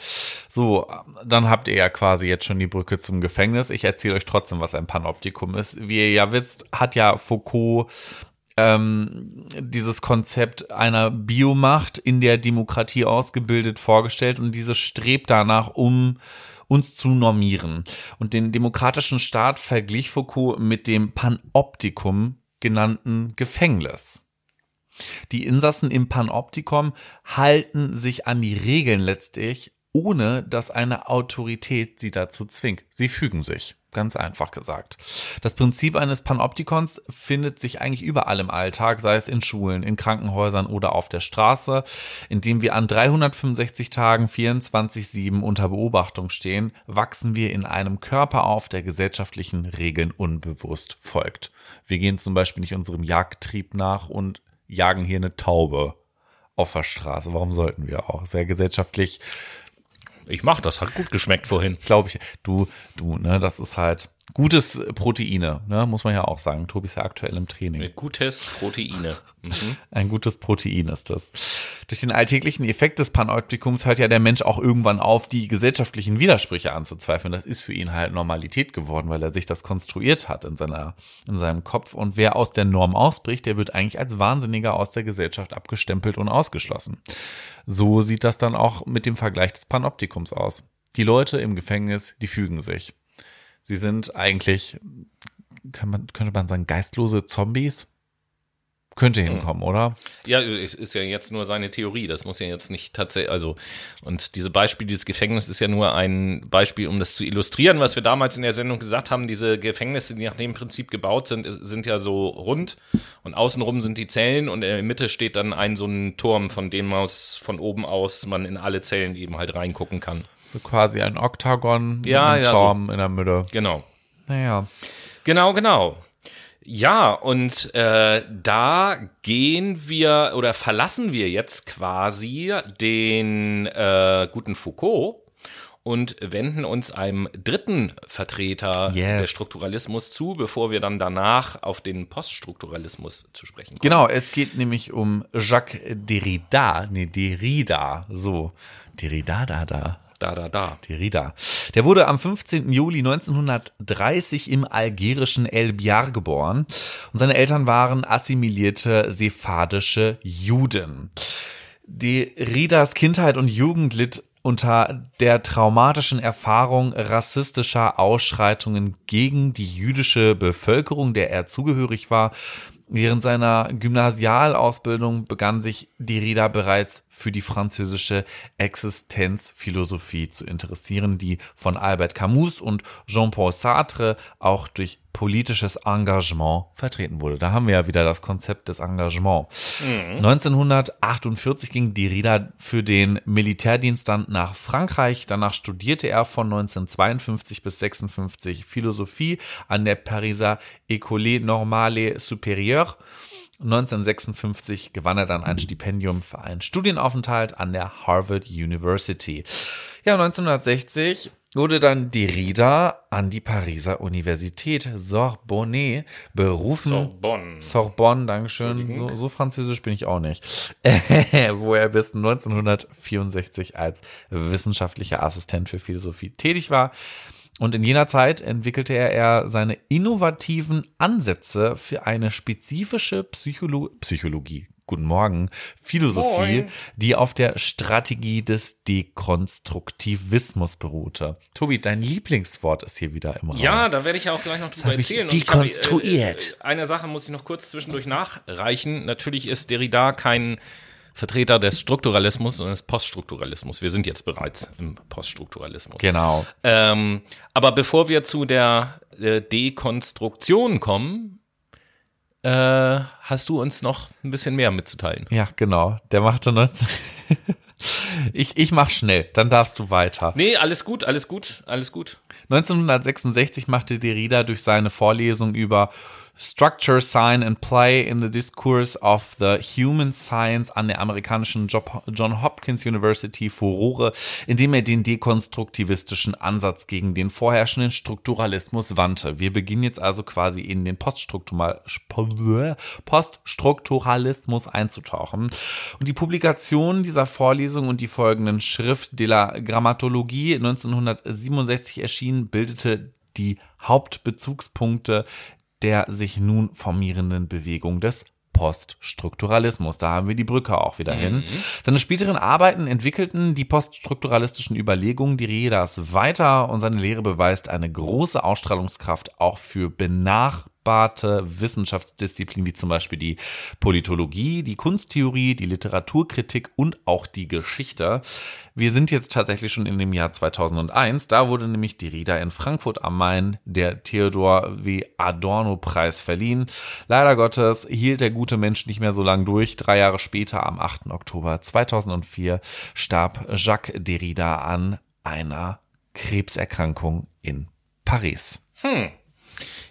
So, dann habt ihr ja quasi jetzt schon die Brücke zum Gefängnis. Ich erzähle euch trotzdem, was ein Panoptikum ist. Wie ihr ja wisst, hat ja Foucault ähm, dieses Konzept einer Biomacht in der Demokratie ausgebildet vorgestellt und diese strebt danach, um uns zu normieren. Und den demokratischen Staat verglich Foucault mit dem Panoptikum genannten Gefängnis. Die Insassen im Panoptikum halten sich an die Regeln letztlich, ohne dass eine Autorität sie dazu zwingt. Sie fügen sich. Ganz einfach gesagt. Das Prinzip eines Panoptikons findet sich eigentlich überall im Alltag, sei es in Schulen, in Krankenhäusern oder auf der Straße, indem wir an 365 Tagen 24-7 unter Beobachtung stehen, wachsen wir in einem Körper auf, der gesellschaftlichen Regeln unbewusst folgt. Wir gehen zum Beispiel nicht unserem Jagdtrieb nach und jagen hier eine Taube auf der Straße. Warum sollten wir auch? Sehr gesellschaftlich Ich mach das, hat gut geschmeckt vorhin. glaube ich, du, du, ne, das ist halt gutes Proteine, ne, muss man ja auch sagen. Tobi ist ja aktuell im Training. Gutes Proteine. Mhm. Ein gutes Protein ist das. Durch den alltäglichen Effekt des Panoptikums hört ja der Mensch auch irgendwann auf, die gesellschaftlichen Widersprüche anzuzweifeln. Das ist für ihn halt Normalität geworden, weil er sich das konstruiert hat in seiner, in seinem Kopf. Und wer aus der Norm ausbricht, der wird eigentlich als Wahnsinniger aus der Gesellschaft abgestempelt und ausgeschlossen. So sieht das dann auch mit dem Vergleich des Panoptikums aus. Die Leute im Gefängnis, die fügen sich. Sie sind eigentlich, kann man, könnte man sagen, geistlose Zombies? Könnte hinkommen, oder? Ja, ist ja jetzt nur seine Theorie. Das muss ja jetzt nicht tatsächlich, also, und diese Beispiel, dieses Gefängnis ist ja nur ein Beispiel, um das zu illustrieren, was wir damals in der Sendung gesagt haben. Diese Gefängnisse, die nach dem Prinzip gebaut sind, sind ja so rund und außenrum sind die Zellen und in der Mitte steht dann ein so ein Turm, von dem aus, von oben aus man in alle Zellen eben halt reingucken kann. So quasi ein Oktagon Ja, mit einem ja, so. Turm in der Mitte. Genau. Naja. Genau, genau. Ja, und äh, da gehen wir oder verlassen wir jetzt quasi den äh, guten Foucault und wenden uns einem dritten Vertreter Yes. des Strukturalismus zu, bevor wir dann danach auf den Poststrukturalismus zu sprechen kommen. Genau, es geht nämlich um Jacques Derrida. Nee, Derrida. So. Derrida, da, da. Da, da, da. Derrida. Der wurde am 15. Juli 1930 im algerischen El Biar geboren und seine Eltern waren assimilierte sephardische Juden. Derridas Kindheit und Jugend litt unter der traumatischen Erfahrung rassistischer Ausschreitungen gegen die jüdische Bevölkerung, der er zugehörig war. Während seiner Gymnasialausbildung begann sich Derrida bereits für die französische Existenzphilosophie zu interessieren, die von Albert Camus und Jean-Paul Sartre auch durch politisches Engagement vertreten wurde. Da haben wir ja wieder das Konzept des Engagements. 1948 ging Derrida für den Militärdienst dann nach Frankreich. Danach studierte er von 1952 bis 56 Philosophie an der Pariser École Normale Supérieure. 1956 gewann er dann ein Stipendium für einen Studienaufenthalt an der Harvard University. Ja, 1960 wurde dann Derrida an die Pariser Universität Sorbonne berufen. Sorbonne. Sorbonne, Dankeschön. So, so französisch bin ich auch nicht. Wo er bis 1964 als wissenschaftlicher Assistent für Philosophie tätig war. Und in jener Zeit entwickelte er, seine innovativen Ansätze für eine spezifische Psycholo Psychologie. Guten Morgen, Philosophie, Moin. die auf der Strategie des Dekonstruktivismus beruhte. Tobi, dein Lieblingswort ist hier wieder im Raum. Ja, da werde ich ja auch gleich noch drüber hab erzählen. Habe, dekonstruiert. äh, eine Sache muss ich noch kurz zwischendurch nachreichen. Natürlich ist Derrida kein Vertreter des Strukturalismus, sondern des Poststrukturalismus. Wir sind jetzt bereits im Poststrukturalismus. Genau. Ähm, aber bevor wir zu der äh, Dekonstruktion kommen, äh, hast du uns noch ein bisschen mehr mitzuteilen. Ja, genau. Der machte 19 Ich, ich mach schnell, dann darfst du weiter. Nee, alles gut, alles gut, alles gut. 1966 machte Derrida durch seine Vorlesung über Structure, Sign and Play in the Discourse of the Human Science an der amerikanischen John Hopkins University Furore, indem er den dekonstruktivistischen Ansatz gegen den vorherrschenden Strukturalismus wandte. Wir beginnen jetzt also quasi in den Poststrukturalismus einzutauchen. Und die Publikation dieser Vorlesung und die folgenden Schrift de la Grammatologie 1967 erschienen, bildete die Hauptbezugspunkte der sich nun formierenden Bewegung des Poststrukturalismus. Da haben wir die Brücke auch wieder mhm. hin. Seine späteren Arbeiten entwickelten die poststrukturalistischen Überlegungen die Redas weiter und seine Lehre beweist eine große Ausstrahlungskraft auch für benach benachbarte Wissenschaftsdisziplinen wie zum Beispiel die Politologie, die Kunsttheorie, die Literaturkritik und auch die Geschichte. Wir sind jetzt tatsächlich schon in dem Jahr 2001. Da wurde nämlich die Reda in Frankfurt am Main der Theodor W. Adorno Preis verliehen. Leider Gottes hielt der gute Mensch nicht mehr so lange durch. Drei Jahre später, am 8. Oktober 2004, starb Jacques Derrida an einer Krebserkrankung in Paris. Hm.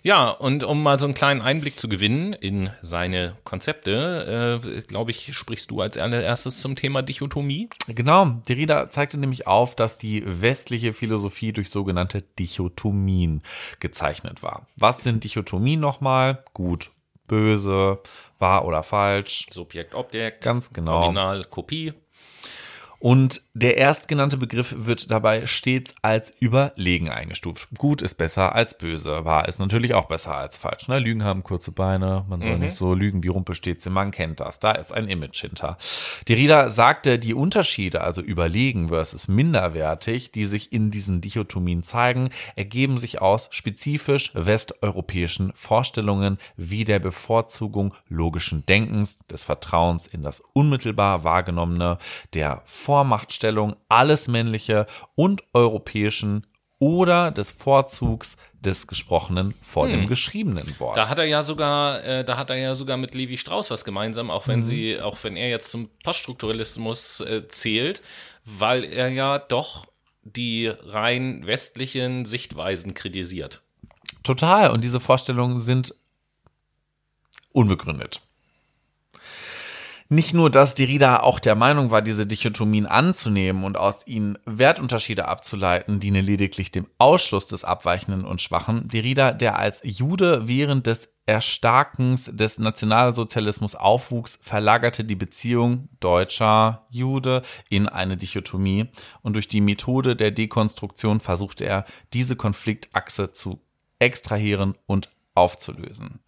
Ja, und um mal so einen kleinen Einblick zu gewinnen in seine Konzepte, äh, glaube ich, sprichst du als allererstes zum Thema Dichotomie. Genau, Derrida zeigte nämlich auf, dass die westliche Philosophie durch sogenannte Dichotomien gezeichnet war. Was sind Dichotomien nochmal? Gut, böse, wahr oder falsch. Subjekt, Objekt. Ganz genau. Original, Kopie. Und der erstgenannte Begriff wird dabei stets als überlegen eingestuft. Gut ist besser als böse. Wahr ist natürlich auch besser als falsch. Ne? Lügen haben kurze Beine. Man soll mhm. nicht so lügen wie Rumpelstilzchen. Man kennt das. Da ist ein Image hinter. Die Rieder sagte, die Unterschiede, also überlegen versus minderwertig, die sich in diesen Dichotomien zeigen, ergeben sich aus spezifisch westeuropäischen Vorstellungen wie der Bevorzugung logischen Denkens, des Vertrauens in das unmittelbar wahrgenommene, der Vormachtstellung alles Männliche und Europäischen oder des Vorzugs des Gesprochenen vor hm. dem geschriebenen Wort. Da hat er ja sogar, äh, da hat er ja sogar mit Levi Strauss was gemeinsam, auch wenn mhm. sie, auch wenn er jetzt zum Poststrukturalismus äh, zählt, weil er ja doch die rein westlichen Sichtweisen kritisiert. Total. Und diese Vorstellungen sind unbegründet. Nicht nur, dass Derrida auch der Meinung war, diese Dichotomien anzunehmen und aus ihnen Wertunterschiede abzuleiten, diene lediglich dem Ausschluss des Abweichenden und Schwachen. Derrida, der als Jude während des Erstarkens des Nationalsozialismus aufwuchs, verlagerte die Beziehung deutscher Jude in eine Dichotomie und durch die Methode der Dekonstruktion versuchte er, diese Konfliktachse zu extrahieren und aufzulösen.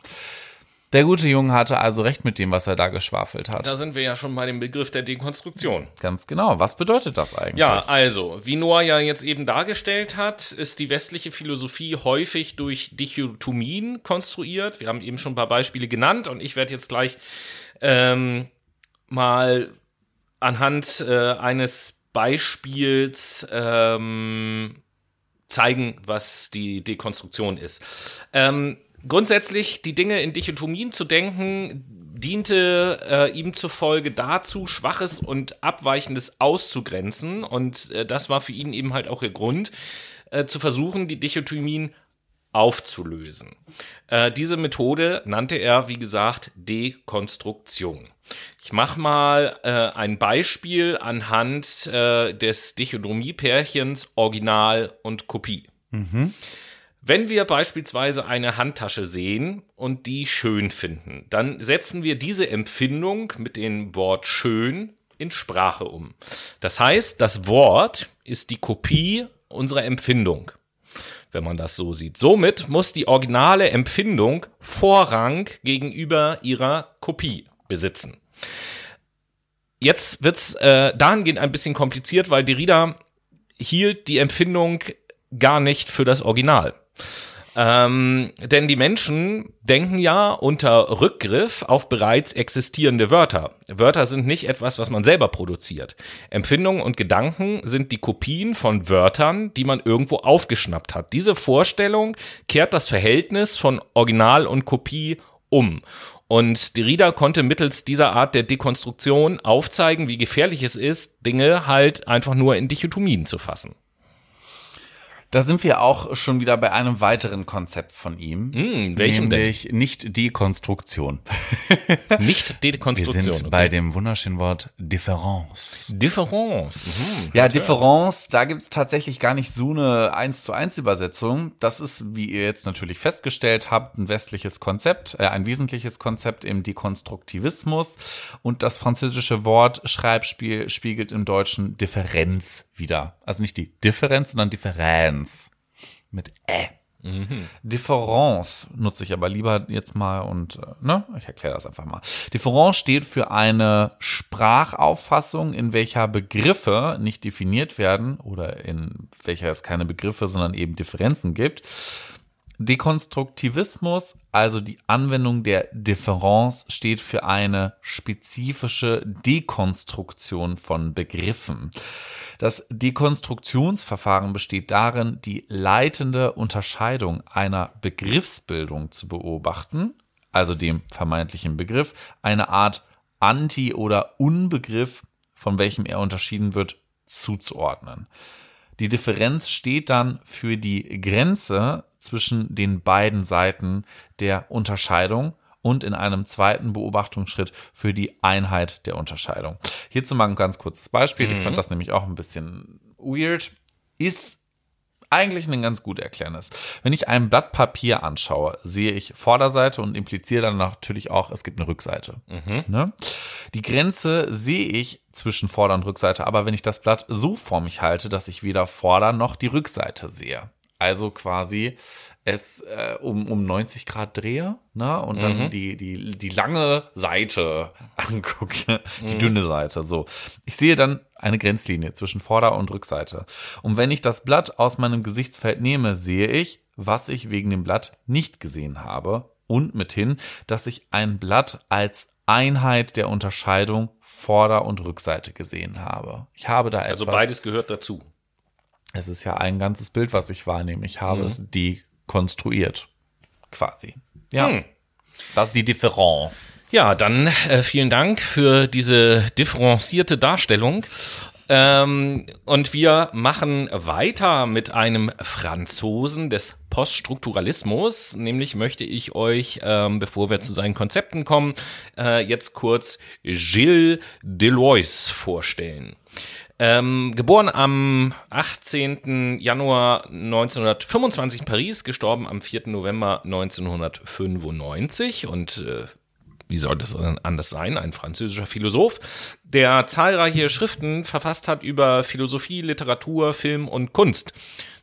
Der gute Junge hatte also recht mit dem, was er da geschwafelt hat. Da sind wir ja schon bei dem Begriff der Dekonstruktion. Ganz genau. Was bedeutet das eigentlich? Ja, also, wie Noah ja jetzt eben dargestellt hat, ist die westliche Philosophie häufig durch Dichotomien konstruiert. Wir haben eben schon ein paar Beispiele genannt und ich werde jetzt gleich ähm, mal anhand äh, eines Beispiels ähm, zeigen, was die Dekonstruktion ist. Ähm, grundsätzlich die Dinge in Dichotomien zu denken, diente äh, ihm zufolge dazu, Schwaches und Abweichendes auszugrenzen. Und äh, das war für ihn eben halt auch der Grund, äh, zu versuchen, die Dichotomien aufzulösen. Äh, diese Methode nannte er, wie gesagt, Dekonstruktion. Ich mache mal äh, ein Beispiel anhand äh, des Dichotomie-Pärchens Original und Kopie. Mhm. Wenn wir beispielsweise eine Handtasche sehen und die schön finden, dann setzen wir diese Empfindung mit dem Wort schön in Sprache um. Das heißt, das Wort ist die Kopie unserer Empfindung, wenn man das so sieht. Somit muss die originale Empfindung Vorrang gegenüber ihrer Kopie besitzen. Jetzt wird's äh, dahingehend ein bisschen kompliziert, weil Derrida hielt die Empfindung gar nicht für das Original. Ähm, denn die Menschen denken ja unter Rückgriff auf bereits existierende Wörter. Wörter sind nicht etwas, was man selber produziert. Empfindungen und Gedanken sind die Kopien von Wörtern, die man irgendwo aufgeschnappt hat. Diese Vorstellung kehrt das Verhältnis von Original und Kopie um. Und Derrida konnte mittels dieser Art der Dekonstruktion aufzeigen, wie gefährlich es ist, Dinge halt einfach nur in Dichotomien zu fassen. Da sind wir auch schon wieder bei einem weiteren Konzept von ihm. Hm, welchem nämlich nicht Dekonstruktion. Nicht Dekonstruktion. Wir sind bei dem wunderschönen Wort Difference. Difference. Mhm. Ja, Difference, da gibt's tatsächlich gar nicht so eine 1 zu 1 Übersetzung. Das ist, wie ihr jetzt natürlich festgestellt habt, ein westliches Konzept, äh, ein wesentliches Konzept im Dekonstruktivismus. Und das französische Wort Schreibspiel spiegelt im Deutschen Differenz wieder. Also nicht die Differenz, sondern Differenz. Mit Ä. Mhm. Difference nutze ich aber lieber jetzt mal und äh, ne, ich erkläre das einfach mal. Difference steht für eine Sprachauffassung, in welcher Begriffe nicht definiert werden oder in welcher es keine Begriffe, sondern eben Differenzen gibt. Dekonstruktivismus, also die Anwendung der Difference, steht für eine spezifische Dekonstruktion von Begriffen. Das Dekonstruktionsverfahren besteht darin, die leitende Unterscheidung einer Begriffsbildung zu beobachten, also dem vermeintlichen Begriff, eine Art Anti- oder Unbegriff, von welchem er unterschieden wird, zuzuordnen. Die Differenz steht dann für die Grenze zwischen den beiden Seiten der Unterscheidung und in einem zweiten Beobachtungsschritt für die Einheit der Unterscheidung. Hierzu mal ein ganz kurzes Beispiel. Ich fand das nämlich auch ein bisschen weird. Ist eigentlich ein ganz gut erklärendes. Wenn ich ein Blatt Papier anschaue, sehe ich Vorderseite und impliziere dann natürlich auch, es gibt eine Rückseite. Ne? Die Grenze sehe ich zwischen Vorder- und Rückseite, aber wenn ich das Blatt so vor mich halte, dass ich weder Vorder- noch die Rückseite sehe. Also quasi es äh, um, um 90 Grad drehe ne? und dann die, die, die lange Seite angucke, die dünne Seite. So. Ich sehe dann eine Grenzlinie zwischen Vorder- und Rückseite. Und wenn ich das Blatt aus meinem Gesichtsfeld nehme, sehe ich, was ich wegen dem Blatt nicht gesehen habe. Und mithin, dass ich ein Blatt als Einheit der Unterscheidung Vorder- und Rückseite gesehen habe. Ich habe da etwas. Also beides gehört dazu. Es ist ja ein ganzes Bild, was ich wahrnehme. Ich habe es dekonstruiert. Quasi. Ja. Hm. Das ist die Differenz. Ja, dann äh, vielen Dank für diese differenzierte Darstellung. Ähm, und wir machen weiter mit einem Franzosen des Poststrukturalismus. Nämlich möchte ich euch, ähm, bevor wir zu seinen Konzepten kommen, äh, jetzt kurz Gilles Deleuze vorstellen. Ähm, geboren am 18. Januar 1925 in Paris, gestorben am 4. November 1995 und äh, wie soll das anders sein? Ein französischer Philosoph, der zahlreiche Schriften verfasst hat über Philosophie, Literatur, Film und Kunst.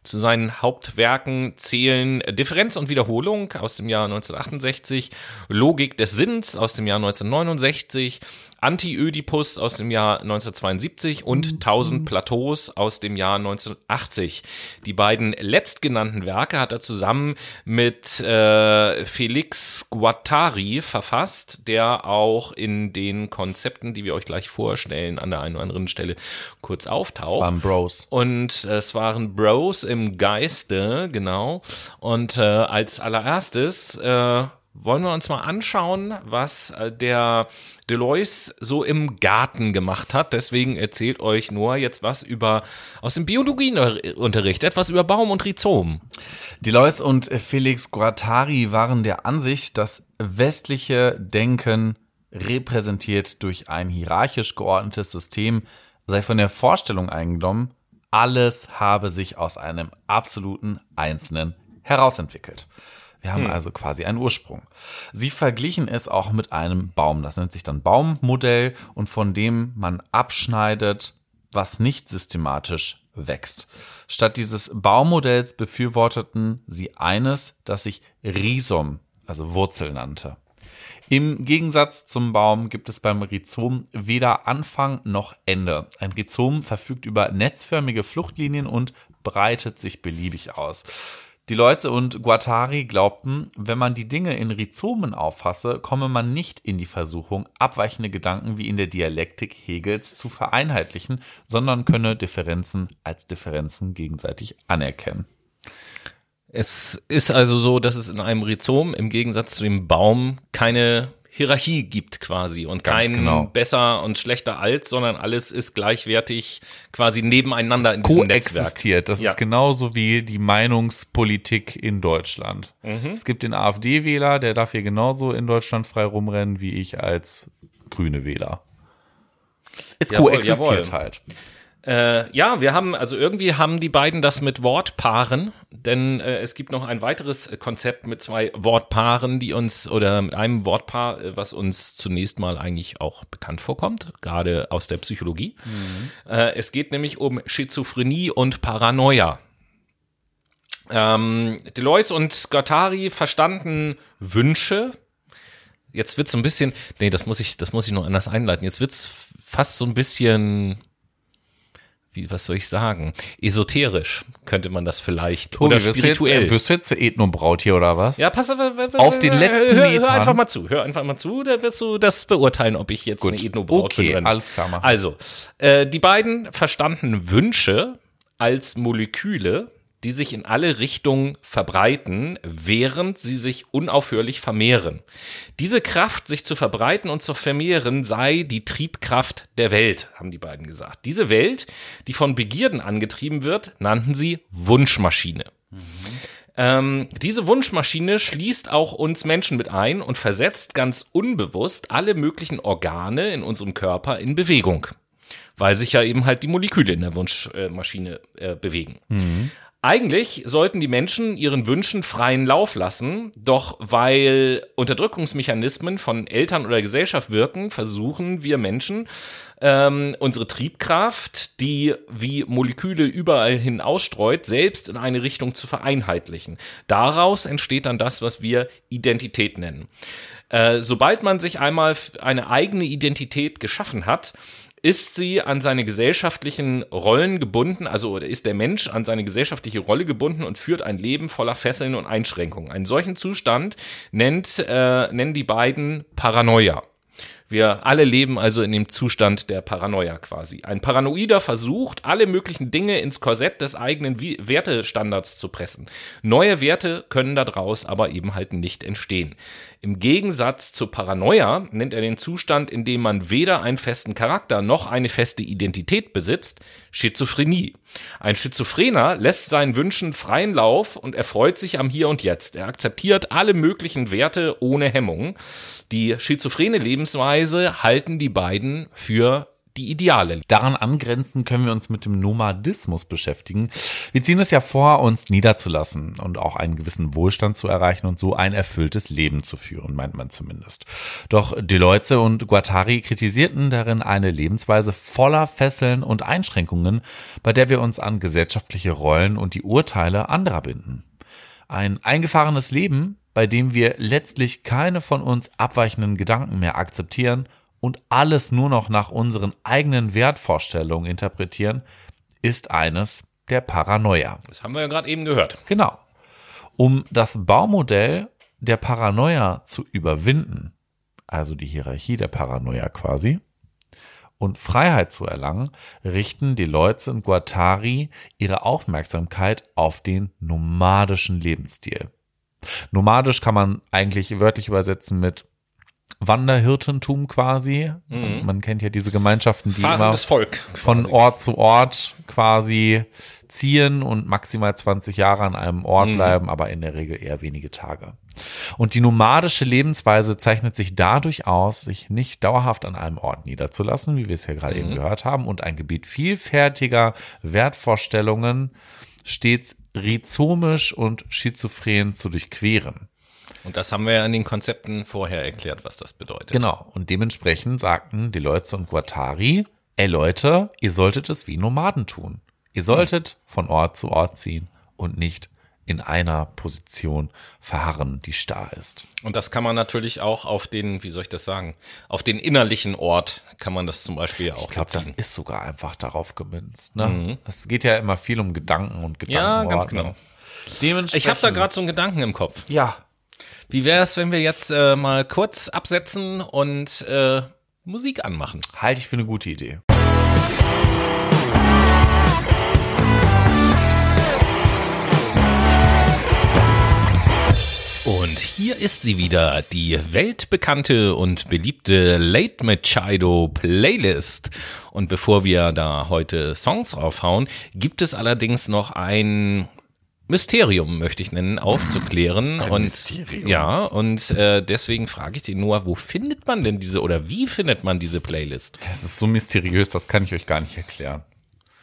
Zu seinen Hauptwerken zählen Differenz und Wiederholung aus dem Jahr 1968, Logik des Sinns aus dem Jahr 1969, Anti-Ödipus aus dem Jahr 1972 und 1000 Plateaus aus dem Jahr 1980. Die beiden letztgenannten Werke hat er zusammen mit äh, Felix Guattari verfasst, der auch in den Konzepten, die wir euch gleich vorstellen, an der einen oder anderen Stelle kurz auftaucht. Waren Bros. Und es waren Bros im Geiste, genau. Und äh, als allererstes äh, wollen wir uns mal anschauen, was äh, der Delois so im Garten gemacht hat. Deswegen erzählt euch Noah jetzt was über aus dem Biologieunterricht, etwas über Baum und Rhizom. Delois und Felix Guattari waren der Ansicht, dass westliche Denken repräsentiert durch ein hierarchisch geordnetes System sei von der Vorstellung eingenommen, alles habe sich aus einem absoluten Einzelnen herausentwickelt. Wir haben also quasi einen Ursprung. Sie verglichen es auch mit einem Baum. Das nennt sich dann Baummodell und von dem man abschneidet, was nicht systematisch wächst. Statt dieses Baummodells befürworteten sie eines, das sich Rhizom, also Wurzel nannte. Im Gegensatz zum Baum gibt es beim Rhizom weder Anfang noch Ende. Ein Rhizom verfügt über netzförmige Fluchtlinien und breitet sich beliebig aus. Die Leute und Guattari glaubten, wenn man die Dinge in Rhizomen auffasse, komme man nicht in die Versuchung, abweichende Gedanken wie in der Dialektik Hegels zu vereinheitlichen, sondern könne Differenzen als Differenzen gegenseitig anerkennen. Es ist also so, dass es in einem Rhizom im Gegensatz zu dem Baum keine Hierarchie gibt quasi und Ganz kein genau. besser und schlechter als, sondern alles ist gleichwertig quasi nebeneinander in diesem Netzwerk. Das Ja. ist genauso wie die Meinungspolitik in Deutschland. Mhm. Es gibt den AfD-Wähler, der darf hier genauso in Deutschland frei rumrennen wie ich als grüne Wähler. Es Jawohl, koexistiert jawohl. halt. Äh, ja, wir haben, also irgendwie haben die beiden das mit Wortpaaren, denn äh, es gibt noch ein weiteres Konzept mit zwei Wortpaaren, die uns, oder mit einem Wortpaar, äh, was uns zunächst mal eigentlich auch bekannt vorkommt, gerade aus der Psychologie. Äh, es geht nämlich um Schizophrenie und Paranoia. Ähm, Delois und Guattari verstanden Wünsche. Jetzt wird's so ein bisschen, nee, das muss ich, das muss ich noch anders einleiten. Jetzt wird's fast so ein bisschen, wie, was soll ich sagen? Esoterisch könnte man das vielleicht. Tobi, oder wirst du spirituell. Jetzt, wirst du jetzt Ethnobraut hier oder was? ja, pass auf, Auf den letzten hör, hör einfach mal zu, hör einfach mal zu, da wirst du das beurteilen, ob ich jetzt Gut. eine Ethnobraut Okay, bin nicht. alles klar, mach. Also, äh, die beiden verstanden Wünsche als Moleküle, die sich in alle Richtungen verbreiten, während sie sich unaufhörlich vermehren. Diese Kraft, sich zu verbreiten und zu vermehren, sei die Triebkraft der Welt, haben die beiden gesagt. Diese Welt, die von Begierden angetrieben wird, nannten sie Wunschmaschine. Ähm, diese Wunschmaschine schließt auch uns Menschen mit ein und versetzt ganz unbewusst alle möglichen Organe in unserem Körper in Bewegung, weil sich ja eben halt die Moleküle in der Wunschmaschine äh, bewegen. Eigentlich sollten die Menschen ihren Wünschen freien Lauf lassen, doch weil Unterdrückungsmechanismen von Eltern oder Gesellschaft wirken, versuchen wir Menschen ähm, unsere Triebkraft, die wie Moleküle überall hin ausstreut, selbst in eine Richtung zu vereinheitlichen. Daraus entsteht dann das, was wir Identität nennen. Äh, sobald man sich einmal eine eigene Identität geschaffen hat, ist sie an seine gesellschaftlichen Rollen gebunden, also ist der Mensch an seine gesellschaftliche Rolle gebunden und führt ein Leben voller Fesseln und Einschränkungen. Einen solchen Zustand nennt, äh, nennen die beiden Paranoia. Wir alle leben also in dem Zustand der Paranoia quasi. Ein Paranoider versucht, alle möglichen Dinge ins Korsett des eigenen Wertestandards zu pressen. Neue Werte können daraus aber eben halt nicht entstehen. Im Gegensatz zu Paranoia nennt er den Zustand, in dem man weder einen festen Charakter noch eine feste Identität besitzt, Schizophrenie. Ein Schizophrener lässt seinen Wünschen freien Lauf und erfreut sich am Hier und Jetzt. Er akzeptiert alle möglichen Werte ohne Hemmung. Die schizophrene Lebensweise halten die beiden für die Ideale. Daran angrenzend können wir uns mit dem Nomadismus beschäftigen. Wir ziehen es ja vor, uns niederzulassen und auch einen gewissen Wohlstand zu erreichen und so ein erfülltes Leben zu führen, meint man zumindest. Doch Deloitte und Guattari kritisierten darin eine Lebensweise voller Fesseln und Einschränkungen, bei der wir uns an gesellschaftliche Rollen und die Urteile anderer binden. Ein eingefahrenes Leben, bei dem wir letztlich keine von uns abweichenden Gedanken mehr akzeptieren und alles nur noch nach unseren eigenen Wertvorstellungen interpretieren, ist eines der Paranoia. Das haben wir ja gerade eben gehört. Genau. Um das Baumodell der Paranoia zu überwinden, also die Hierarchie der Paranoia quasi, und Freiheit zu erlangen, richten Deloitte und Guattari ihre Aufmerksamkeit auf den nomadischen Lebensstil. Nomadisch kann man eigentlich wörtlich übersetzen mit Wanderhirtentum quasi. Man, man kennt ja diese Gemeinschaften, die immer Fahrendes Volk. von. Ort zu Ort quasi ziehen und maximal 20 Jahre an einem Ort Mhm. bleiben, aber in der Regel eher wenige Tage. Und die nomadische Lebensweise zeichnet sich dadurch aus, sich nicht dauerhaft an einem Ort niederzulassen, wie wir es ja gerade Mhm. eben gehört haben, und ein Gebiet vielfältiger Wertvorstellungen stets rhizomisch und schizophren zu durchqueren. Und das haben wir ja in den Konzepten vorher erklärt, was das bedeutet. Genau. Und dementsprechend sagten Deloitte und Guattari, ey Leute, ihr solltet es wie Nomaden tun. Ihr solltet von Ort zu Ort ziehen und nicht in einer Position verharren, die starr ist. Und das kann man natürlich auch auf den, wie soll ich das sagen, auf den innerlichen Ort kann man das zum Beispiel auch Ich glaube, das ist sogar einfach darauf gemünzt. Ne? Es geht ja immer viel um Gedanken und Mhm. Ja, ganz genau. Dementsprechend. Ich habe da gerade so einen Gedanken im Kopf. Ja, Wie wäre es, wenn wir jetzt äh, mal kurz absetzen und äh, Musik anmachen? halte ich für eine gute Idee. Und hier ist sie wieder, die weltbekannte und beliebte Late Machado Playlist. Und bevor wir da heute Songs raufhauen, gibt es allerdings noch ein Mysterium, möchte ich nennen, aufzuklären. Ein und Mysterium. ja, und äh, deswegen frage ich dich Noah, wo findet man denn diese oder wie findet man diese Playlist? Es ist so mysteriös, das kann ich euch gar nicht erklären.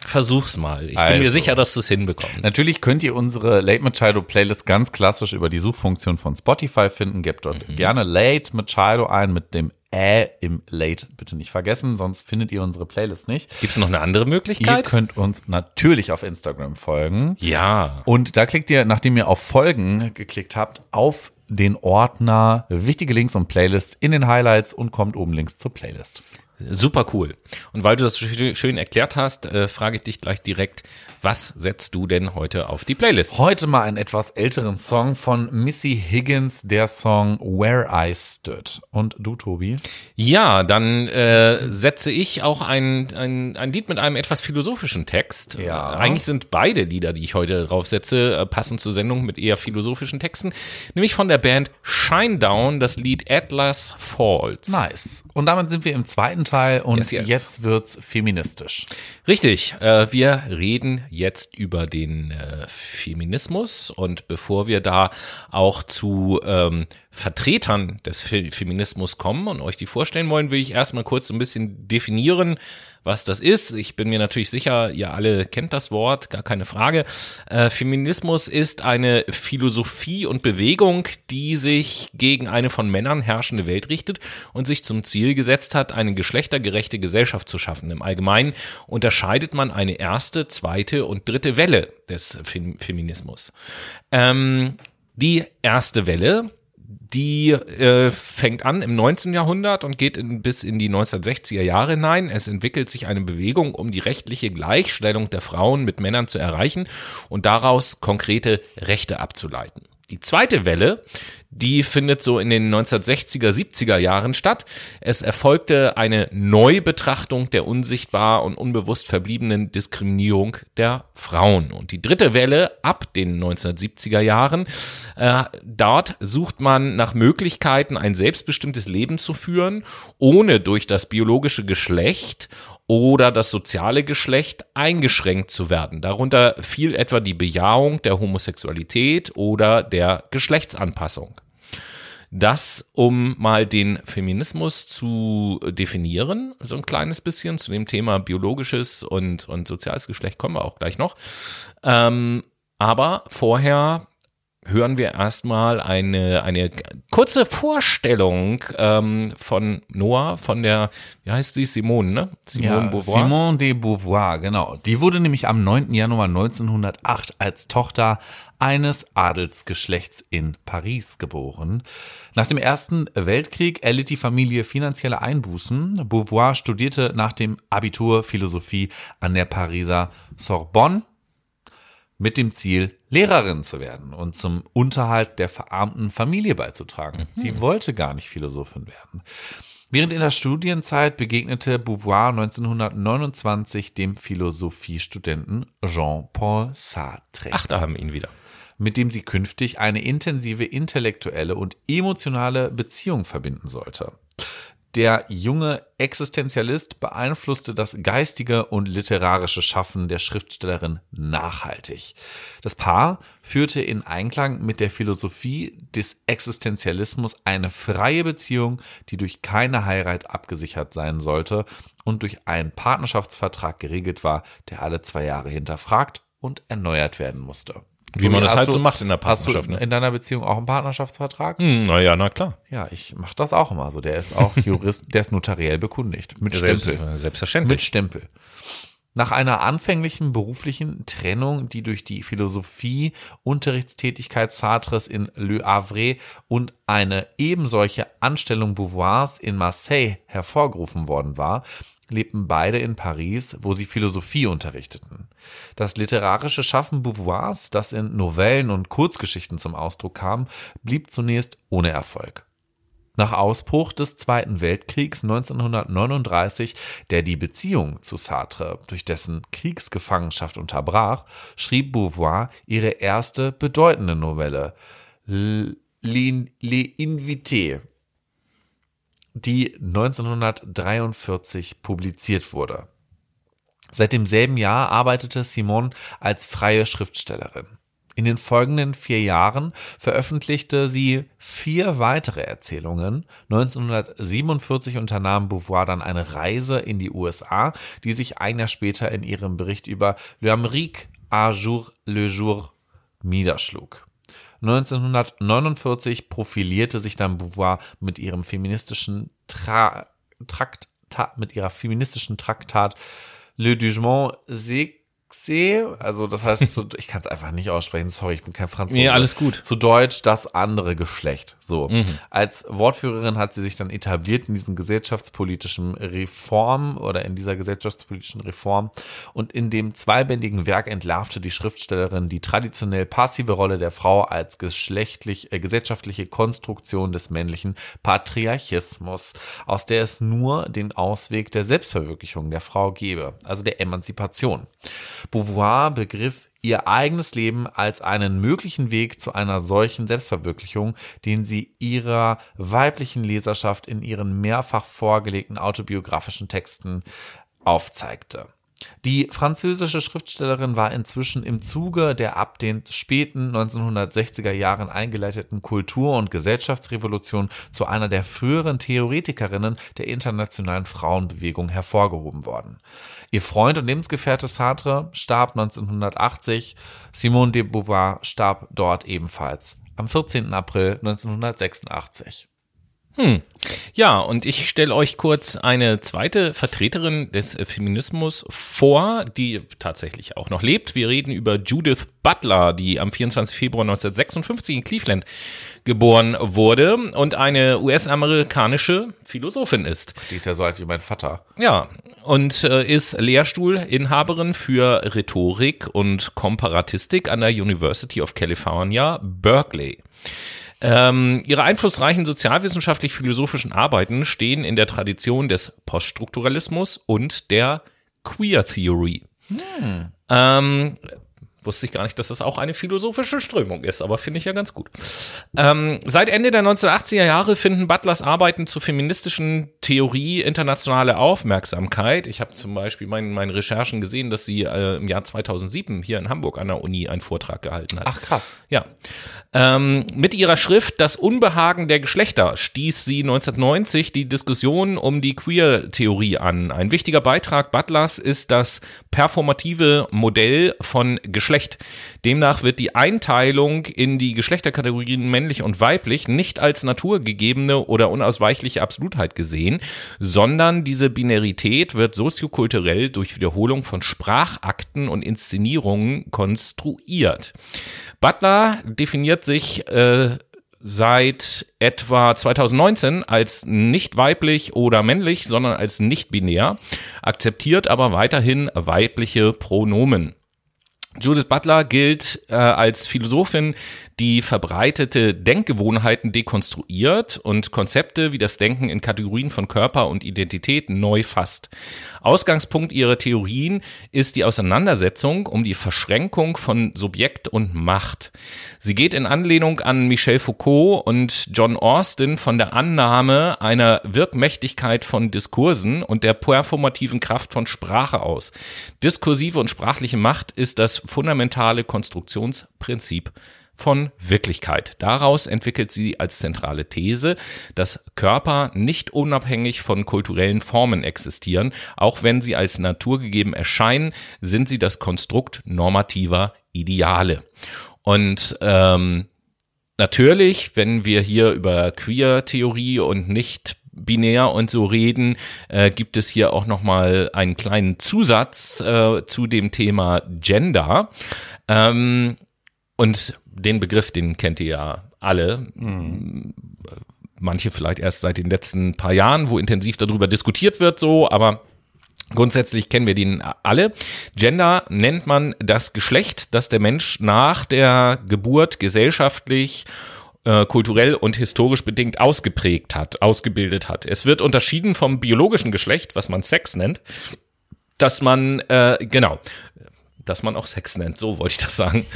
Versuch's mal. Ich bin mir Also. sicher, dass du es hinbekommst. Natürlich könnt ihr unsere Late Machado Playlist ganz klassisch über die Suchfunktion von Spotify finden. Gebt dort gerne Late Machado ein mit dem Ä im Late. Bitte nicht vergessen, sonst findet ihr unsere Playlist nicht. Gibt es noch eine andere Ihr Möglichkeit? könnt uns natürlich auf Instagram folgen. ja. Und da klickt ihr, nachdem ihr auf Folgen geklickt habt, auf den Ordner wichtige Links und Playlists in den Highlights und kommt oben links zur Playlist. Super cool. Und weil du das schö- schön erklärt hast, äh, frage ich dich gleich direkt, was setzt du denn heute auf die Playlist? Heute mal einen etwas älteren Song von Missy Higgins, der Song Where I Stood. Und du, Tobi? Ja, dann äh, setze ich auch ein, ein, ein Lied mit einem etwas philosophischen Text. Ja. Eigentlich sind beide Lieder, die ich heute draufsetze, äh, passend zur Sendung mit eher philosophischen Texten. Nämlich von der Band Shinedown, das Lied Atlas Falls. Nice. Und damit sind wir im zweiten Teil und Yes, yes. jetzt wird's feministisch. Richtig, äh, wir reden jetzt über den äh, Feminismus und bevor wir da auch zu ähm, Vertretern des Fe Feminismus kommen und euch die vorstellen wollen, will ich erstmal kurz so ein bisschen definieren, was das ist. Ich bin mir natürlich sicher, ihr alle kennt das Wort, gar keine Frage. Äh, Feminismus ist eine Philosophie und Bewegung, die sich gegen eine von Männern herrschende Welt richtet und sich zum Ziel gesetzt hat, eine geschlechtergerechte Gesellschaft zu schaffen. Im Allgemeinen unterscheidet man eine erste, zweite und dritte Welle des Fem Feminismus. Ähm, die erste Welle, die äh, fängt an im 19. Jahrhundert und geht in, bis in die 1960er Jahre hinein. Es entwickelt sich eine Bewegung, um die rechtliche Gleichstellung der Frauen mit Männern zu erreichen und daraus konkrete Rechte abzuleiten. Die zweite Welle, die findet so in den 1960er, 70er Jahren statt. Es erfolgte eine Neubetrachtung der unsichtbar und unbewusst verbliebenen Diskriminierung der Frauen. Und die dritte Welle ab den 1970er Jahren, äh, dort sucht man nach Möglichkeiten, ein selbstbestimmtes Leben zu führen, ohne durch das biologische Geschlecht oder das soziale Geschlecht eingeschränkt zu werden. Darunter fiel etwa die Bejahung der Homosexualität oder der Geschlechtsanpassung. Das, um mal den Feminismus zu definieren, so ein kleines bisschen zu dem Thema biologisches und, und soziales Geschlecht kommen wir auch gleich noch. Ähm, aber vorher hören wir erstmal eine, eine kurze Vorstellung ähm, von Noah, von der, wie heißt sie, Simone, ne? Simone Ja, Simone de Beauvoir, genau. Die wurde nämlich am 9. Januar 1908 als Tochter eines Adelsgeschlechts in Paris geboren. Nach dem Ersten Weltkrieg erlitt die Familie finanzielle Einbußen. Beauvoir studierte nach dem Abitur Philosophie an der Pariser Sorbonne mit dem Ziel, Lehrerin zu werden und zum Unterhalt der verarmten Familie beizutragen. Die wollte gar nicht Philosophin werden. Während in der Studienzeit begegnete Beauvoir 1929 dem Philosophiestudenten Jean-Paul Sartre, Ach, da haben wir ihn wieder. mit dem sie künftig eine intensive intellektuelle und emotionale Beziehung verbinden sollte. Der junge Existenzialist beeinflusste das geistige und literarische Schaffen der Schriftstellerin nachhaltig. Das Paar führte in Einklang mit der Philosophie des Existenzialismus eine freie Beziehung, die durch keine Heirat abgesichert sein sollte und durch einen Partnerschaftsvertrag geregelt war, der alle zwei Jahre hinterfragt und erneuert werden musste. Wie man das halt du- so macht in der Hast du Partnerschaft, ne? in deiner Beziehung auch einen Partnerschaftsvertrag? Hm, naja, na klar. Ja, ich mache das auch immer so. Der ist auch Jurist, der ist notariell bekundigt. Mit Stempel. Selbst, selbstverständlich. Mit Stempel. Nach einer anfänglichen beruflichen Trennung, die durch die Philosophie Unterrichtstätigkeit Sartres in Le Havre und eine ebensolche Anstellung Beauvoirs in Marseille hervorgerufen worden war, lebten beide in Paris, wo sie Philosophie unterrichteten. Das literarische Schaffen Beauvoirs, das in Novellen und Kurzgeschichten zum Ausdruck kam, blieb zunächst ohne Erfolg. Nach Ausbruch des Zweiten Weltkriegs 1939, der die Beziehung zu Sartre durch dessen Kriegsgefangenschaft unterbrach, schrieb Beauvoir ihre erste bedeutende Novelle Les Invités, die 1943 publiziert wurde. Seit demselben Jahr arbeitete Simone als freie Schriftstellerin. In den folgenden vier Jahren veröffentlichte sie vier weitere Erzählungen. 1947 unternahm Beauvoir dann eine Reise in die USA, die sich ein Jahr später in ihrem Bericht über L'Amérique à jour le jour niederschlug. 1949 profilierte sich dann Beauvoir mit ihrem feministischen Tra Trakt, mit ihrer feministischen Traktat Le Jugement also das heißt, zu, ich kann es einfach nicht aussprechen, sorry, ich bin kein Franzose. Nee, alles gut. Zu Deutsch das andere Geschlecht. So. Mhm. Als Wortführerin hat sie sich dann etabliert in diesen gesellschaftspolitischen Reform oder in dieser gesellschaftspolitischen Reform und in dem zweibändigen Werk entlarvte die Schriftstellerin die traditionell passive Rolle der Frau als geschlechtlich, äh, gesellschaftliche Konstruktion des männlichen Patriarchismus, aus der es nur den Ausweg der Selbstverwirklichung der Frau gebe, also der Emanzipation. Beauvoir begriff ihr eigenes Leben als einen möglichen Weg zu einer solchen Selbstverwirklichung, den sie ihrer weiblichen Leserschaft in ihren mehrfach vorgelegten autobiografischen Texten aufzeigte. Die französische Schriftstellerin war inzwischen im Zuge der ab den späten 1960er Jahren eingeleiteten Kultur- und Gesellschaftsrevolution zu einer der früheren Theoretikerinnen der internationalen Frauenbewegung hervorgehoben worden. Ihr Freund und Lebensgefährte Sartre starb 1980, Simone de Beauvoir starb dort ebenfalls am 14. April 1986. Hm. Ja, und ich stelle euch kurz eine zweite Vertreterin des Feminismus vor, die tatsächlich auch noch lebt. Wir reden über Judith Butler, die am 24. Februar 1956 in Cleveland geboren wurde und eine US-amerikanische Philosophin ist. Die ist ja so alt wie mein Vater. Ja, und äh, ist Lehrstuhlinhaberin für Rhetorik und Komparatistik an der University of California, Berkeley. Ähm, ihre einflussreichen sozialwissenschaftlich-philosophischen Arbeiten stehen in der Tradition des Poststrukturalismus und der Queer Theory. Hm. Ähm, Wusste ich gar nicht, dass das auch eine philosophische Strömung ist, aber finde ich ja ganz gut. Ähm, seit Ende der 1980er Jahre finden Butlers Arbeiten zur feministischen Theorie internationale Aufmerksamkeit. Ich habe zum Beispiel in meinen Recherchen gesehen, dass sie äh, im Jahr 2007 hier in Hamburg an der Uni einen Vortrag gehalten hat. Ach krass. Ja. Ähm, mit ihrer Schrift Das Unbehagen der Geschlechter stieß sie 1990 die Diskussion um die Queer-Theorie an. Ein wichtiger Beitrag Butlers ist das performative Modell von Geschlechtern Geschlecht. Demnach wird die Einteilung in die Geschlechterkategorien männlich und weiblich nicht als naturgegebene oder unausweichliche Absolutheit gesehen, sondern diese Binarität wird soziokulturell durch Wiederholung von Sprachakten und Inszenierungen konstruiert. Butler definiert sich äh, seit etwa 2019 als nicht weiblich oder männlich, sondern als nicht binär, akzeptiert aber weiterhin weibliche Pronomen. Judith Butler gilt äh, als Philosophin, die verbreitete Denkgewohnheiten dekonstruiert und Konzepte wie das Denken in Kategorien von Körper und Identität neu fasst. Ausgangspunkt ihrer Theorien ist die Auseinandersetzung um die Verschränkung von Subjekt und Macht. Sie geht in Anlehnung an Michel Foucault und John Austin von der Annahme einer Wirkmächtigkeit von Diskursen und der performativen Kraft von Sprache aus. Diskursive und sprachliche Macht ist das fundamentale Konstruktionsprinzip von Wirklichkeit. Daraus entwickelt sie als zentrale These, dass Körper nicht unabhängig von kulturellen Formen existieren. Auch wenn sie als naturgegeben erscheinen, sind sie das Konstrukt normativer Ideale. Und ähm, natürlich, wenn wir hier über Queer-Theorie und nicht binär und so reden, äh, gibt es hier auch noch mal einen kleinen Zusatz äh, zu dem Thema Gender. Ähm, und den Begriff, den kennt ihr ja alle. Mhm. Manche vielleicht erst seit den letzten paar Jahren, wo intensiv darüber diskutiert wird, so, aber Grundsätzlich kennen wir den alle. Gender nennt man das Geschlecht, das der Mensch nach der Geburt gesellschaftlich äh, kulturell und historisch bedingt ausgeprägt hat, ausgebildet hat. Es wird unterschieden vom biologischen Geschlecht, was man Sex nennt, dass man, äh, genau, das man auch Sex nennt, so wollte ich das sagen.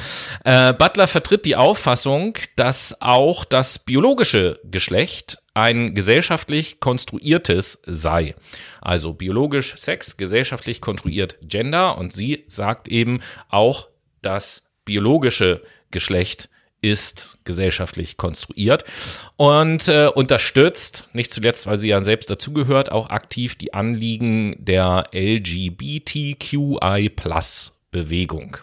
Äh, Butler vertritt die Auffassung, dass auch das biologische Geschlecht ein gesellschaftlich konstruiertes sei. Also biologisch Sex, gesellschaftlich konstruiert Gender und sie sagt eben auch, das biologische Geschlecht ist gesellschaftlich konstruiert und äh, unterstützt, nicht zuletzt, weil sie ja selbst dazugehört, auch aktiv die Anliegen der LGBTQI-Plus-Bewegung.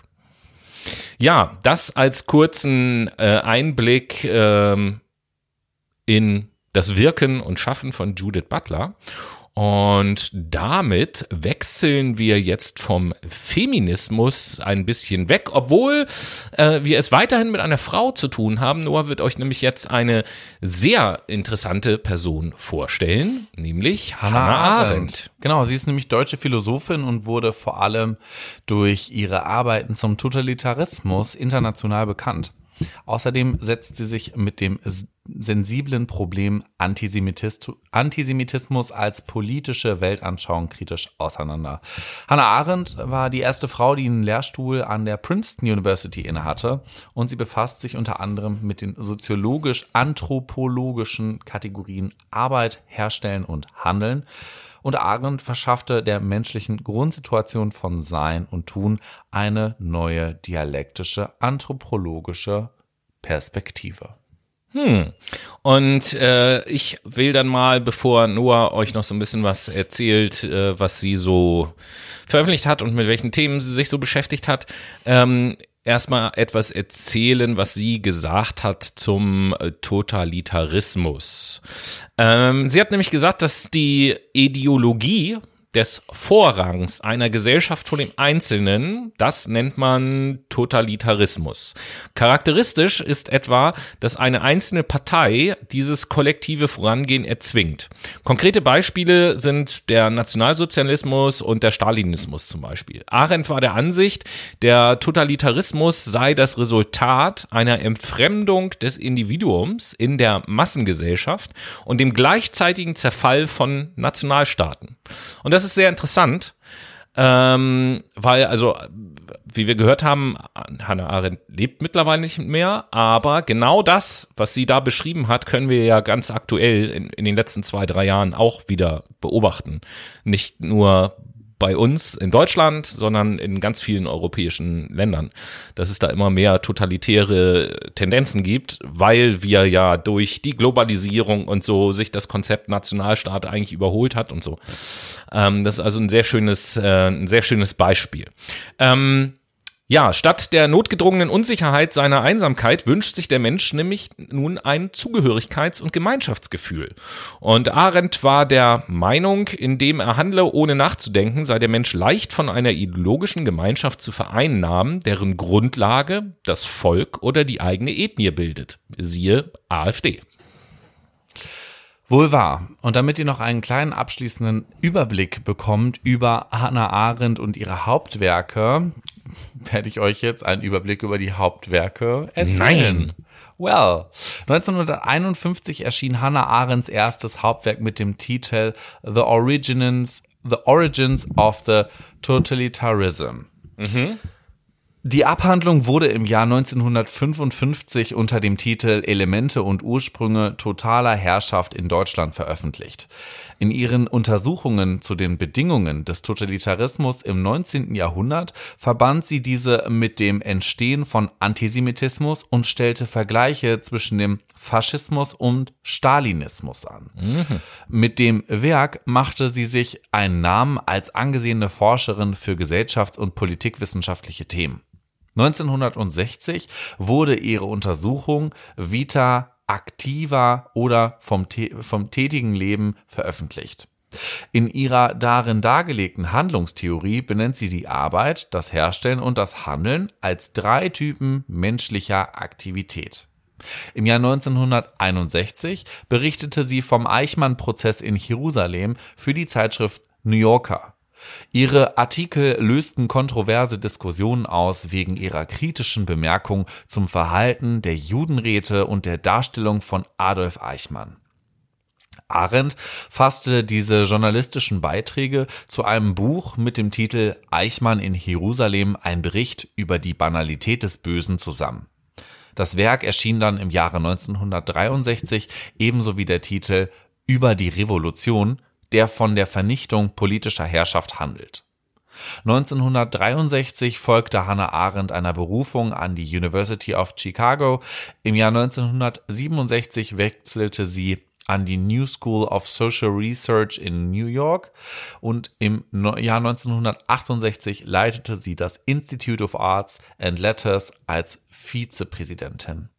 Ja, das als kurzen äh, Einblick ähm, in das Wirken und Schaffen von Judith Butler. Und damit wechseln wir jetzt vom Feminismus ein bisschen weg, obwohl äh, wir es weiterhin mit einer Frau zu tun haben. Noah wird euch nämlich jetzt eine sehr interessante Person vorstellen, nämlich Hannah, Hannah Arendt. Arendt. Genau, sie ist nämlich deutsche Philosophin und wurde vor allem durch ihre Arbeiten zum Totalitarismus international bekannt. Außerdem setzt sie sich mit dem sensiblen Problem Antisemitismus als politische Weltanschauung kritisch auseinander. Hannah Arendt war die erste Frau, die einen Lehrstuhl an der Princeton University innehatte und sie befasst sich unter anderem mit den soziologisch-anthropologischen Kategorien Arbeit, Herstellen und Handeln und Arendt verschaffte der menschlichen Grundsituation von Sein und Tun eine neue dialektische anthropologische Perspektive. Hm. Und äh, ich will dann mal, bevor Noah euch noch so ein bisschen was erzählt, äh, was sie so veröffentlicht hat und mit welchen Themen sie sich so beschäftigt hat, ähm, erstmal etwas erzählen, was sie gesagt hat zum äh, Totalitarismus. Ähm, sie hat nämlich gesagt, dass die Ideologie des Vorrangs einer Gesellschaft vor dem Einzelnen, das nennt man Totalitarismus. Charakteristisch ist etwa, dass eine einzelne Partei dieses kollektive Vorangehen erzwingt. Konkrete Beispiele sind der Nationalsozialismus und der Stalinismus zum Beispiel. Arendt war der Ansicht, der Totalitarismus sei das Resultat einer Entfremdung des Individuums in der Massengesellschaft und dem gleichzeitigen Zerfall von Nationalstaaten. Und das ist sehr interessant, ähm, weil, also, wie wir gehört haben, Hannah Arendt lebt mittlerweile nicht mehr, aber genau das, was sie da beschrieben hat, können wir ja ganz aktuell in, in den letzten zwei, drei Jahren auch wieder beobachten. Nicht nur bei uns in Deutschland, sondern in ganz vielen europäischen Ländern, dass es da immer mehr totalitäre Tendenzen gibt, weil wir ja durch die Globalisierung und so sich das Konzept Nationalstaat eigentlich überholt hat und so. Ähm, das ist also ein sehr schönes, äh, ein sehr schönes Beispiel. Ähm, ja, statt der notgedrungenen Unsicherheit seiner Einsamkeit wünscht sich der Mensch nämlich nun ein Zugehörigkeits- und Gemeinschaftsgefühl. Und Arendt war der Meinung, indem er handle, ohne nachzudenken, sei der Mensch leicht von einer ideologischen Gemeinschaft zu vereinnahmen, deren Grundlage das Volk oder die eigene Ethnie bildet. Siehe AfD. Wohl wahr. Und damit ihr noch einen kleinen abschließenden Überblick bekommt über Hannah Arendt und ihre Hauptwerke, werde ich euch jetzt einen Überblick über die Hauptwerke erzählen. Nein. Well, 1951 erschien Hannah Arendts erstes Hauptwerk mit dem Titel The Origins, The Origins of the Totalitarism. Mhm. Die Abhandlung wurde im Jahr 1955 unter dem Titel Elemente und Ursprünge totaler Herrschaft in Deutschland veröffentlicht. In ihren Untersuchungen zu den Bedingungen des Totalitarismus im 19. Jahrhundert verband sie diese mit dem Entstehen von Antisemitismus und stellte Vergleiche zwischen dem Faschismus und Stalinismus an. Mhm. Mit dem Werk machte sie sich einen Namen als angesehene Forscherin für gesellschafts- und politikwissenschaftliche Themen. 1960 wurde ihre Untersuchung Vita Activa oder vom, vom tätigen Leben veröffentlicht. In ihrer darin dargelegten Handlungstheorie benennt sie die Arbeit, das Herstellen und das Handeln als drei Typen menschlicher Aktivität. Im Jahr 1961 berichtete sie vom Eichmann-Prozess in Jerusalem für die Zeitschrift New Yorker. Ihre Artikel lösten kontroverse Diskussionen aus wegen ihrer kritischen Bemerkung zum Verhalten der Judenräte und der Darstellung von Adolf Eichmann. Arendt fasste diese journalistischen Beiträge zu einem Buch mit dem Titel Eichmann in Jerusalem, ein Bericht über die Banalität des Bösen zusammen. Das Werk erschien dann im Jahre 1963, ebenso wie der Titel Über die Revolution, der von der Vernichtung politischer Herrschaft handelt. 1963 folgte Hannah Arendt einer Berufung an die University of Chicago. Im Jahr 1967 wechselte sie an die New School of Social Research in New York und im Jahr 1968 leitete sie das Institute of Arts and Letters als Vizepräsidentin.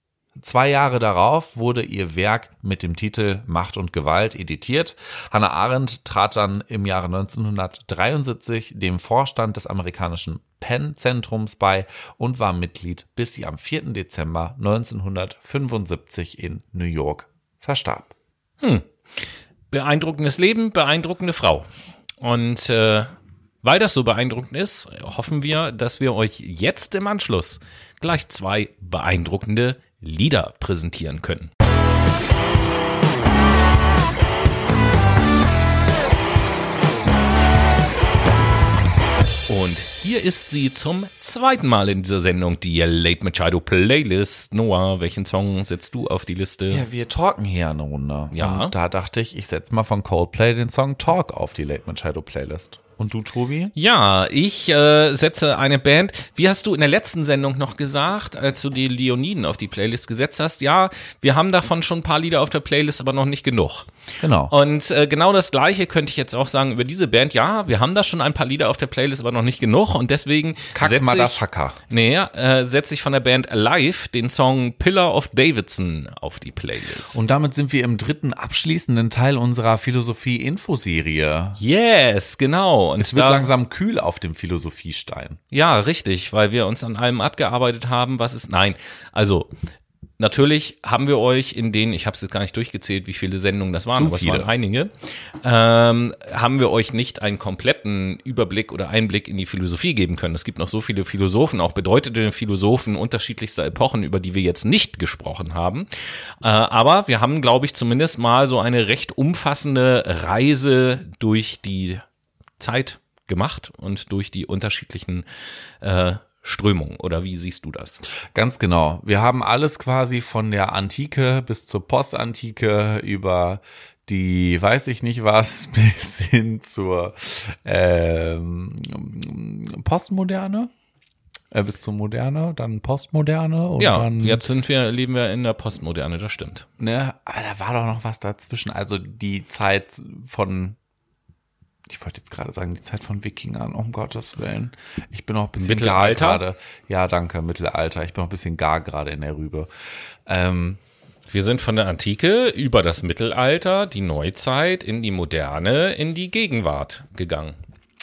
Zwei Jahre darauf wurde ihr Werk mit dem Titel Macht und Gewalt editiert. Hannah Arendt trat dann im Jahre 1973 dem Vorstand des amerikanischen Penn-Zentrums bei und war Mitglied, bis sie am 4. Dezember 1975 in New York verstarb. Hm. Beeindruckendes Leben, beeindruckende Frau. Und äh, weil das so beeindruckend ist, hoffen wir, dass wir euch jetzt im Anschluss gleich zwei beeindruckende Lieder präsentieren können. Und hier ist sie zum zweiten Mal in dieser Sendung, die Late Machado Playlist. Noah, welchen Song setzt du auf die Liste? Ja, wir talken hier eine Runde. Ja. Und da dachte ich, ich setze mal von Coldplay den Song Talk auf die Late Machado Playlist. Und du, Tobi? Ja, ich äh, setze eine Band. Wie hast du in der letzten Sendung noch gesagt, als du die Leoniden auf die Playlist gesetzt hast? Ja, wir haben davon schon ein paar Lieder auf der Playlist, aber noch nicht genug. Genau. Und äh, genau das Gleiche könnte ich jetzt auch sagen über diese Band. Ja, wir haben da schon ein paar Lieder auf der Playlist, aber noch nicht genug. Und deswegen Kack setze ich, nee, äh, setze ich von der Band Alive den Song Pillar of Davidson auf die Playlist. Und damit sind wir im dritten abschließenden Teil unserer Philosophie-Infoserie. yes, genau. Und Es wird da- langsam kühl auf dem Philosophiestein. Ja, richtig, weil wir uns an allem abgearbeitet haben, was ist. Nein, also natürlich haben wir euch in den, ich habe es jetzt gar nicht durchgezählt, wie viele Sendungen das waren, Zu aber es viele. waren einige, ähm, haben wir euch nicht einen kompletten Überblick oder Einblick in die Philosophie geben können. Es gibt noch so viele Philosophen, auch bedeutende Philosophen unterschiedlichster Epochen, über die wir jetzt nicht gesprochen haben. Äh, aber wir haben, glaube ich, zumindest mal so eine recht umfassende Reise durch die Zeit gemacht und durch die unterschiedlichen äh, Strömungen. Oder wie siehst du das? Ganz genau. Wir haben alles quasi von der Antike bis zur Postantike über die weiß ich nicht was bis hin zur ähm, Postmoderne. Äh, bis zur Moderne, dann Postmoderne und Ja, dann jetzt sind wir, leben wir in der Postmoderne, das stimmt. ne, aber da war doch noch was dazwischen. Also die Zeit von, ich wollte jetzt gerade sagen, die Zeit von Wikingern, um Gottes Willen. Ich bin noch ein bisschen Mittelalter? gar gerade. Ja, danke, Mittelalter. Ich bin noch ein bisschen gar gerade in der Rübe. Ähm, Wir sind von der Antike über das Mittelalter, die Neuzeit, in die Moderne, in die Gegenwart gegangen.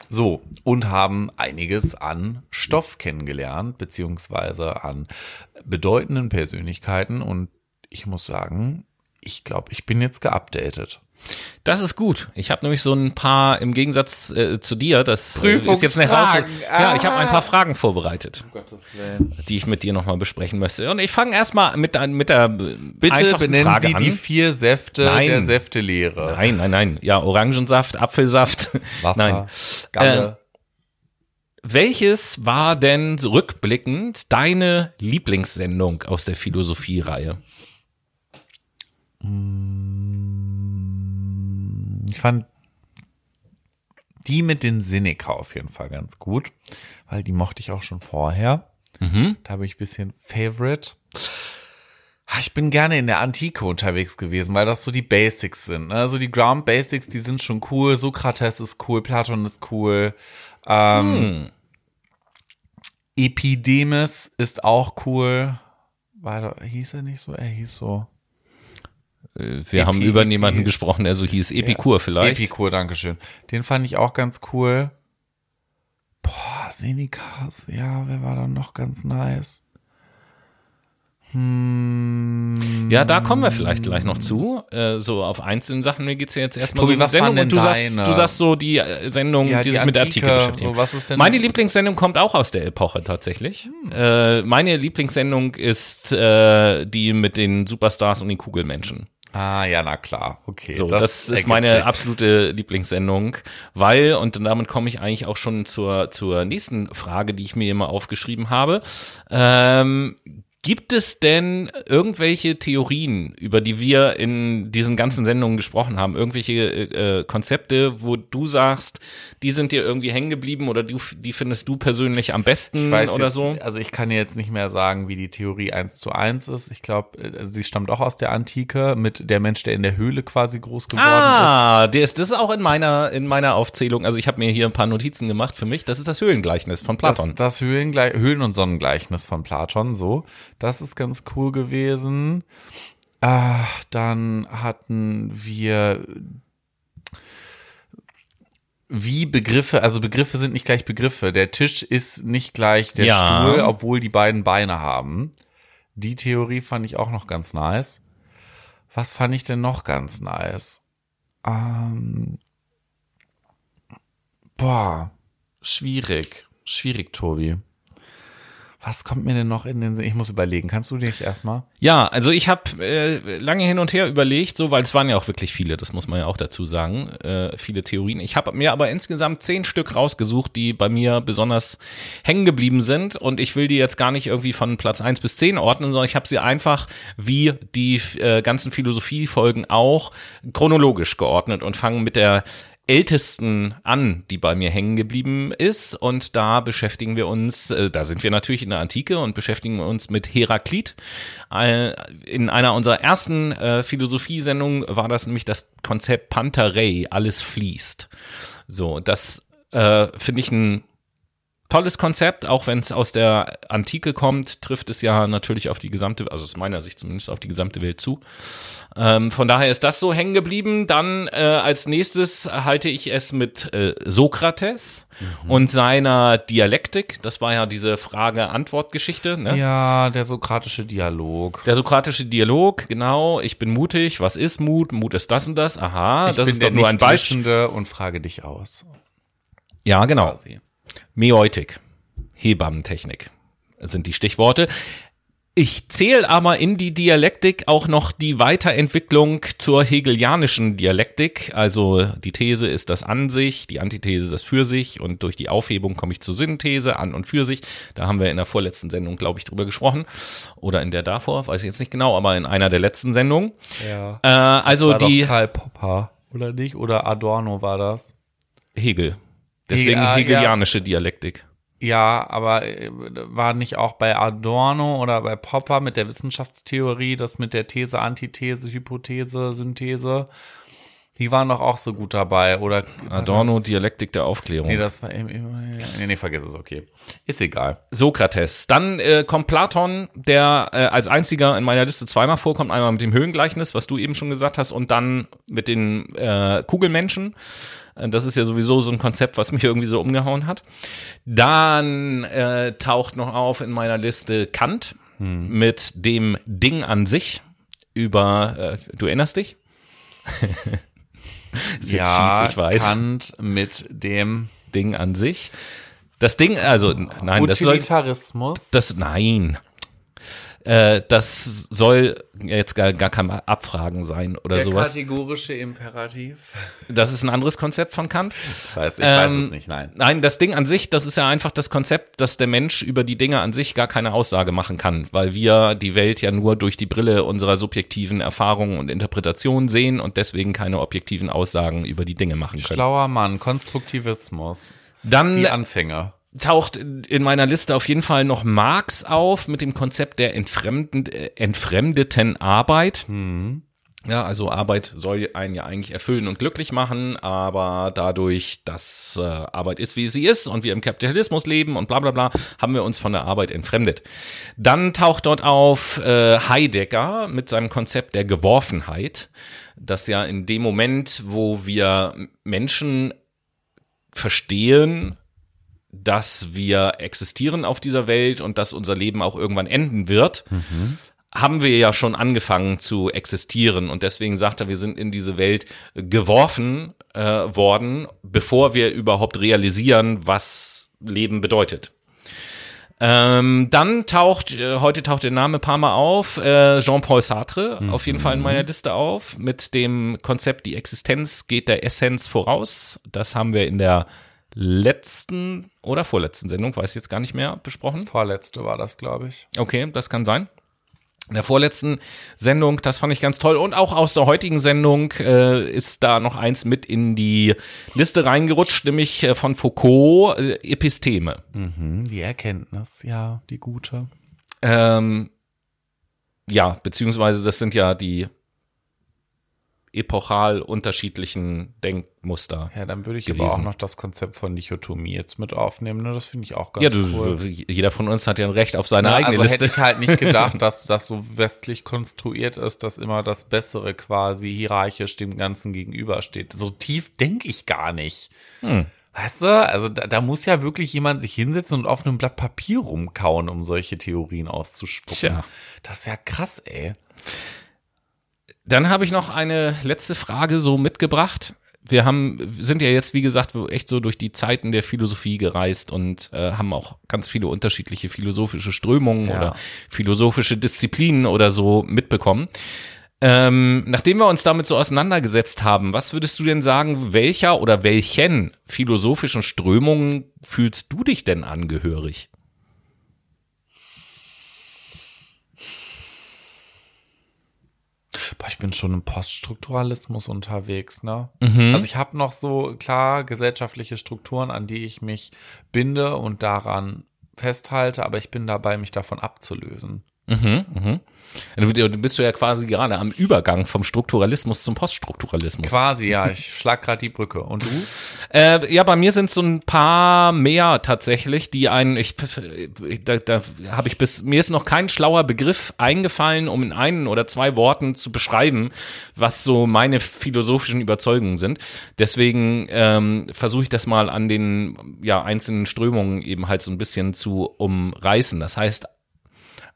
so, und haben einiges an Stoff kennengelernt, beziehungsweise an bedeutenden Persönlichkeiten. Und ich muss sagen, ich glaube, ich bin jetzt geupdatet. Das ist gut. Ich habe nämlich so ein paar, im Gegensatz äh, zu dir, das äh, ist jetzt eine Herausforderung. Prüfungsfragen. Ja, ich habe ein Ah. paar Fragen vorbereitet, Um Gottes Willen. die ich mit dir nochmal besprechen möchte. Und ich fange erstmal mit, mit der äh, Bitte benennen Frage Sie an. die vier Säfte Nein. der Säftelehre. Nein, nein, nein. Ja, Orangensaft, Apfelsaft. Wasser, Nein. Galle. Welches war denn rückblickend deine Lieblingssendung aus der Philosophie-Reihe? Ich fand die mit den Seneca auf jeden Fall ganz gut, weil die mochte ich auch schon vorher. Da habe ich ein bisschen Favorite. Ah, Ich bin gerne in der Antike unterwegs gewesen, weil das so die Basics sind. ne? Also die Ground Basics, die sind schon cool. Sokrates ist cool, Platon ist cool. Ähm, Epidemus ist auch cool. War, da- hieß er nicht so? Er hieß so. Äh, Wir haben Epi- über Epi- niemanden gesprochen, der so hieß. Epikur vielleicht. Epikur, Dankeschön. Den fand ich auch ganz cool. Boah, Senecas, ja, wer war dann noch ganz nice? Hm. Ja, da kommen wir vielleicht gleich noch zu. Äh, so auf einzelnen Sachen. Mir geht's ja jetzt erstmal Tobi, so um Sendung denn und du sagst, du sagst so die äh, Sendung, Ja, die, die sich mit Antike, beschäftigen. so, meine Lieblingssendung kommt auch aus der Epoche tatsächlich. Hm. Äh, meine Lieblingssendung ist äh, die mit den Superstars und den Kugelmenschen. Ah, ja, na klar. Okay. So, das, das ist meine sich. absolute Lieblingssendung, weil, und damit komme ich eigentlich auch schon zur, zur nächsten Frage, die ich mir immer aufgeschrieben habe. Ähm, Gibt es denn irgendwelche Theorien, über die wir in diesen ganzen Sendungen gesprochen haben, irgendwelche äh, Konzepte, wo du sagst, die sind dir irgendwie hängen geblieben oder du, die findest du persönlich am besten oder jetzt, so? Also ich kann jetzt nicht mehr sagen, wie die Theorie eins zu eins ist. Ich glaube, also sie stammt auch aus der Antike mit der Mensch, der in der Höhle quasi groß geworden ah, ist. Ah, das ist auch in meiner in meiner Aufzählung. Also ich habe mir hier ein paar Notizen gemacht für mich. Das ist das Höhlengleichnis von Platon. Das, das Höhlengle Höhlen- und Sonnengleichnis von Platon, so. Das ist ganz cool gewesen. Ah, dann hatten wir wie Begriffe, also Begriffe sind nicht gleich Begriffe. Der Tisch ist nicht gleich der Ja. Stuhl, obwohl die beiden Beine haben. Die Theorie fand ich auch noch ganz nice. Was fand ich denn noch ganz nice? Ähm, boah, schwierig. Schwierig, Tobi. Was kommt mir denn noch in den Sinn? Ich muss überlegen. Kannst du dich erstmal? Ja, also ich habe äh, lange hin und her überlegt, so weil es waren ja auch wirklich viele, das muss man ja auch dazu sagen, äh, viele Theorien. Ich habe mir aber insgesamt zehn Stück rausgesucht, die bei mir besonders hängen geblieben sind und ich will die jetzt gar nicht irgendwie von Platz eins bis zehn ordnen, sondern ich habe sie einfach wie die äh, ganzen Philosophiefolgen auch chronologisch geordnet und fange mit der ältesten an, die bei mir hängen geblieben ist. Und da beschäftigen wir uns, äh, da sind wir natürlich in der Antike und beschäftigen uns mit Heraklit. Äh, in einer unserer ersten äh, Philosophiesendungen war das nämlich das Konzept Pantarei, alles fließt. So, das äh, finde ich ein tolles Konzept, auch wenn es aus der Antike kommt, trifft es ja natürlich auf die gesamte, also aus meiner Sicht zumindest auf die gesamte Welt zu. Ähm, von daher ist das so hängen geblieben. Dann äh, als nächstes halte ich es mit äh, Sokrates und seiner Dialektik. Das war ja diese Frage-Antwort-Geschichte. Ne? Ja, der sokratische Dialog. Der sokratische Dialog, genau. Ich bin mutig. Was ist Mut? Mut ist das und das. Aha, Ich das bin ist doch nur ein Beispiel. Und frage dich aus. Ja, genau. Quasi. Meutik, Hebammentechnik sind die Stichworte. Ich zähle aber in die Dialektik auch noch die Weiterentwicklung zur hegelianischen Dialektik. Also die These ist das an sich, die Antithese das für sich und durch die Aufhebung komme ich zur Synthese, an und für sich. Da haben wir in der vorletzten Sendung, glaube ich, drüber gesprochen. Oder in der davor, weiß ich jetzt nicht genau, aber in einer der letzten Sendungen. Ja. Äh, also die Karl Popper, oder nicht? Oder Adorno war das? Hegel. Deswegen Ja, ja. hegelianische Dialektik. Ja, aber äh, war nicht auch bei Adorno oder bei Popper mit der Wissenschaftstheorie, das mit der These, Antithese, Hypothese, Synthese, die waren doch auch so gut dabei, oder? Adorno, Dialektik der Aufklärung. Nee, das war eben, eben- nee, nee, vergiss es, okay. Ist egal. Sokrates. Dann äh, kommt Platon, der äh, als einziger in meiner Liste zweimal vorkommt. Einmal mit dem Höhengleichnis, was du eben schon gesagt hast, und dann mit den äh, Kugelmenschen. Äh, Das ist ja sowieso so ein Konzept, was mich irgendwie so umgehauen hat. Dann äh, taucht noch auf in meiner Liste Kant mit dem Ding an sich über, äh, du erinnerst dich? ja, fies, ich weiß. Kant mit dem Ding an sich. Das Ding, also nein, das soll, Utilitarismus. das, nein. Äh, das soll jetzt gar, gar kein Abfragen sein oder der sowas. kategorische Imperativ. Das ist ein anderes Konzept von Kant. Ich weiß, ich weiß Ähm, es nicht, nein. Nein, das Ding an sich, das ist ja einfach das Konzept, dass der Mensch über die Dinge an sich gar keine Aussage machen kann, weil wir die Welt ja nur durch die Brille unserer subjektiven Erfahrungen und Interpretationen sehen und deswegen keine objektiven Aussagen über die Dinge machen können. Schlauer Mann, Konstruktivismus. Dann Die Anfänger. Taucht in meiner Liste auf jeden Fall noch Marx auf mit dem Konzept der äh, entfremdeten Arbeit. Ja, also Arbeit soll einen ja eigentlich erfüllen und glücklich machen, aber dadurch, dass äh, Arbeit ist, wie sie ist und wir im Kapitalismus leben und bla bla bla, haben wir uns von der Arbeit entfremdet. Dann taucht dort auf äh, Heidegger mit seinem Konzept der Geworfenheit, das ja in dem Moment, wo wir Menschen verstehen, dass wir existieren auf dieser Welt und dass unser Leben auch irgendwann enden wird, haben wir ja schon angefangen zu existieren. Und deswegen sagt er, wir sind in diese Welt geworfen äh, worden, bevor wir überhaupt realisieren, was Leben bedeutet. Ähm, dann taucht, äh, heute taucht der Name ein paar Mal auf, äh, Jean-Paul Sartre mhm. auf jeden Fall in meiner Liste auf, mit dem Konzept, die Existenz geht der Essenz voraus. Das haben wir in der letzten oder vorletzten Sendung, weiß ich jetzt gar nicht mehr, besprochen. Vorletzte war das, glaube ich. Okay, das kann sein in der vorletzten Sendung, das fand ich ganz toll. Und auch aus der heutigen Sendung äh, ist da noch eins mit in die Liste reingerutscht, nämlich äh, von Foucault, äh, Episteme. Mhm, die Erkenntnis, ja, die gute. Ähm, ja, beziehungsweise das sind ja die epochal unterschiedlichen Denkmuster. Ja, dann würde ich gewesen. aber auch noch das Konzept von Dichotomie jetzt mit aufnehmen. Ne? Das finde ich auch ganz ja, du, cool. Jeder von uns hat ja ein Recht auf seine Na, eigene also Liste. hätte ich halt nicht gedacht, dass das so westlich konstruiert ist, dass immer das Bessere quasi hierarchisch dem Ganzen gegenübersteht. So tief denke ich gar nicht. Hm. Weißt du, also da, da, muss ja wirklich jemand sich hinsetzen und auf einem Blatt Papier rumkauen, um solche Theorien auszuspucken. Tja. Das ist ja krass, ey. Dann habe ich noch eine letzte Frage so mitgebracht. Wir haben, sind ja jetzt, wie gesagt, echt so durch die Zeiten der Philosophie gereist und äh, haben auch ganz viele unterschiedliche philosophische Strömungen ja. oder philosophische Disziplinen oder so mitbekommen. Ähm, nachdem wir uns damit so auseinandergesetzt haben, was würdest du denn sagen, welcher oder welchen philosophischen Strömungen fühlst du dich denn angehörig? Boah, ich bin schon im Poststrukturalismus unterwegs, ne? Mhm. Also ich habe noch so klar gesellschaftliche Strukturen, an die ich mich binde und daran festhalte, aber ich bin dabei, mich davon abzulösen. Mhm, mhm. Du bist du ja quasi gerade am Übergang vom Strukturalismus zum Poststrukturalismus. Quasi, ja. Ich schlag gerade die Brücke. Und du? Äh, ja, bei mir sind es so ein paar mehr tatsächlich, die einen, ich, da, da habe ich bis, mir ist noch kein schlauer Begriff eingefallen, um in einen oder zwei Worten zu beschreiben, was so meine philosophischen Überzeugungen sind. Deswegen ähm, versuche ich das mal an den ja, einzelnen Strömungen eben halt so ein bisschen zu umreißen. Das heißt,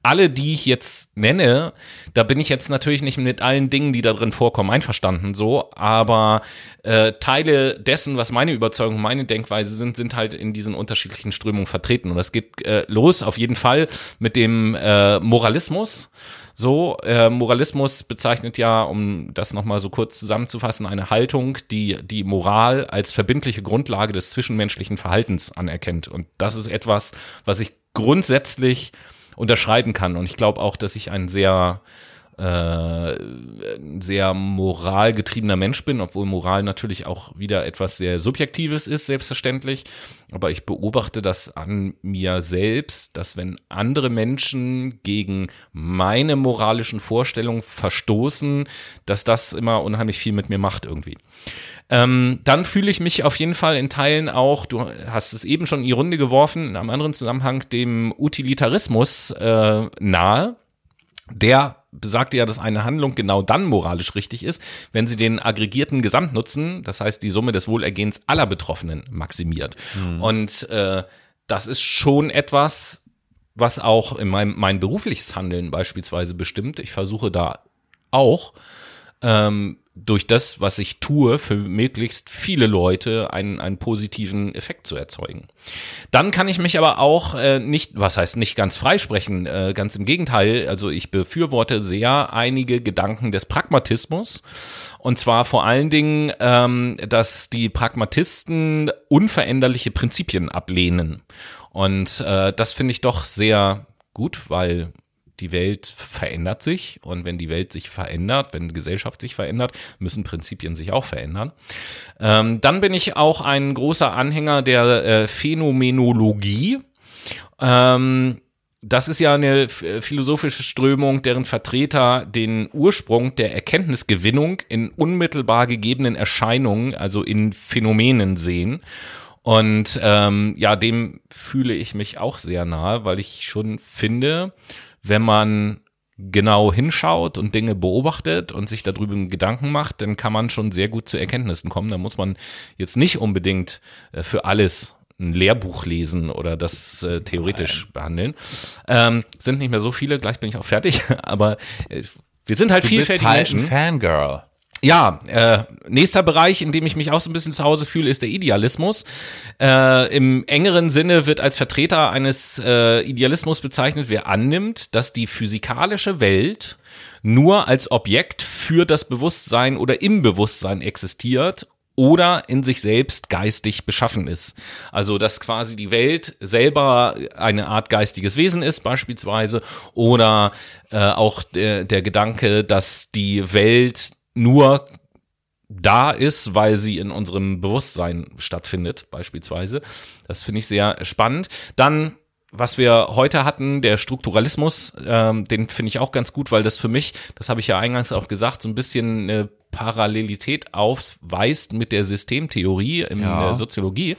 alle, die ich jetzt nenne, da bin ich jetzt natürlich nicht mit allen Dingen, die da drin vorkommen, einverstanden so, aber äh, Teile dessen, was meine Überzeugung, meine Denkweise sind, sind halt in diesen unterschiedlichen Strömungen vertreten. Und das geht äh, los auf jeden Fall mit dem äh, Moralismus. So, äh, Moralismus bezeichnet ja, um das nochmal so kurz zusammenzufassen, eine Haltung, die die Moral als verbindliche Grundlage des zwischenmenschlichen Verhaltens anerkennt. Und das ist etwas, was ich grundsätzlich unterschreiben kann. Und ich glaube auch, dass ich ein sehr äh, sehr moralgetriebener Mensch bin, obwohl Moral natürlich auch wieder etwas sehr Subjektives ist, selbstverständlich. Aber ich beobachte das an mir selbst, dass wenn andere Menschen gegen meine moralischen Vorstellungen verstoßen, dass das immer unheimlich viel mit mir macht irgendwie. Ähm, dann fühle ich mich auf jeden Fall in Teilen auch, du hast es eben schon in die Runde geworfen, in einem anderen Zusammenhang, dem Utilitarismus äh, nahe. Der besagt ja, dass eine Handlung genau dann moralisch richtig ist, wenn sie den aggregierten Gesamtnutzen, das heißt die Summe des Wohlergehens aller Betroffenen, maximiert. Mhm. Und äh, das ist schon etwas, was auch in meinem mein berufliches Handeln beispielsweise bestimmt. Ich versuche da auch ähm, durch das, was ich tue, für möglichst viele Leute einen, einen positiven Effekt zu erzeugen. Dann kann ich mich aber auch äh, nicht, was heißt nicht ganz freisprechen, äh, ganz im Gegenteil, also ich befürworte sehr einige Gedanken des Pragmatismus und zwar vor allen Dingen, ähm, dass die Pragmatisten unveränderliche Prinzipien ablehnen. Und äh, das finde ich doch sehr gut, weil die Welt verändert sich und wenn die Welt sich verändert, wenn Gesellschaft sich verändert, müssen Prinzipien sich auch verändern. Ähm, dann bin ich auch ein großer Anhänger der äh, Phänomenologie. Ähm, das ist ja eine philosophische Strömung, deren Vertreter den Ursprung der Erkenntnisgewinnung in unmittelbar gegebenen Erscheinungen, also in Phänomenen sehen. Und ähm, ja, dem fühle ich mich auch sehr nahe, weil ich schon finde, wenn man genau hinschaut und Dinge beobachtet und sich darüber Gedanken macht, dann kann man schon sehr gut zu Erkenntnissen kommen. Da muss man jetzt nicht unbedingt äh, für alles ein Lehrbuch lesen oder das äh, theoretisch Nein. behandeln. Ähm, sind nicht mehr so viele, gleich bin ich auch fertig, aber äh, wir sind halt du vielfältige bist halt Menschen. Ein Fangirl. Ja, äh, nächster Bereich, in dem ich mich auch so ein bisschen zu Hause fühle, ist der Idealismus. Äh, Im engeren Sinne wird als Vertreter eines äh, Idealismus bezeichnet, wer annimmt, dass die physikalische Welt nur als Objekt für das Bewusstsein oder im Bewusstsein existiert oder in sich selbst geistig beschaffen ist. Also dass quasi die Welt selber eine Art geistiges Wesen ist beispielsweise oder äh, auch der, der Gedanke, dass die Welt nur da ist, weil sie in unserem Bewusstsein stattfindet, beispielsweise. Das finde ich sehr spannend. Dann was wir heute hatten, der Strukturalismus, ähm, den finde ich auch ganz gut, weil das für mich, das habe ich ja eingangs auch gesagt, so ein bisschen eine Parallelität aufweist mit der Systemtheorie in ja. der Soziologie.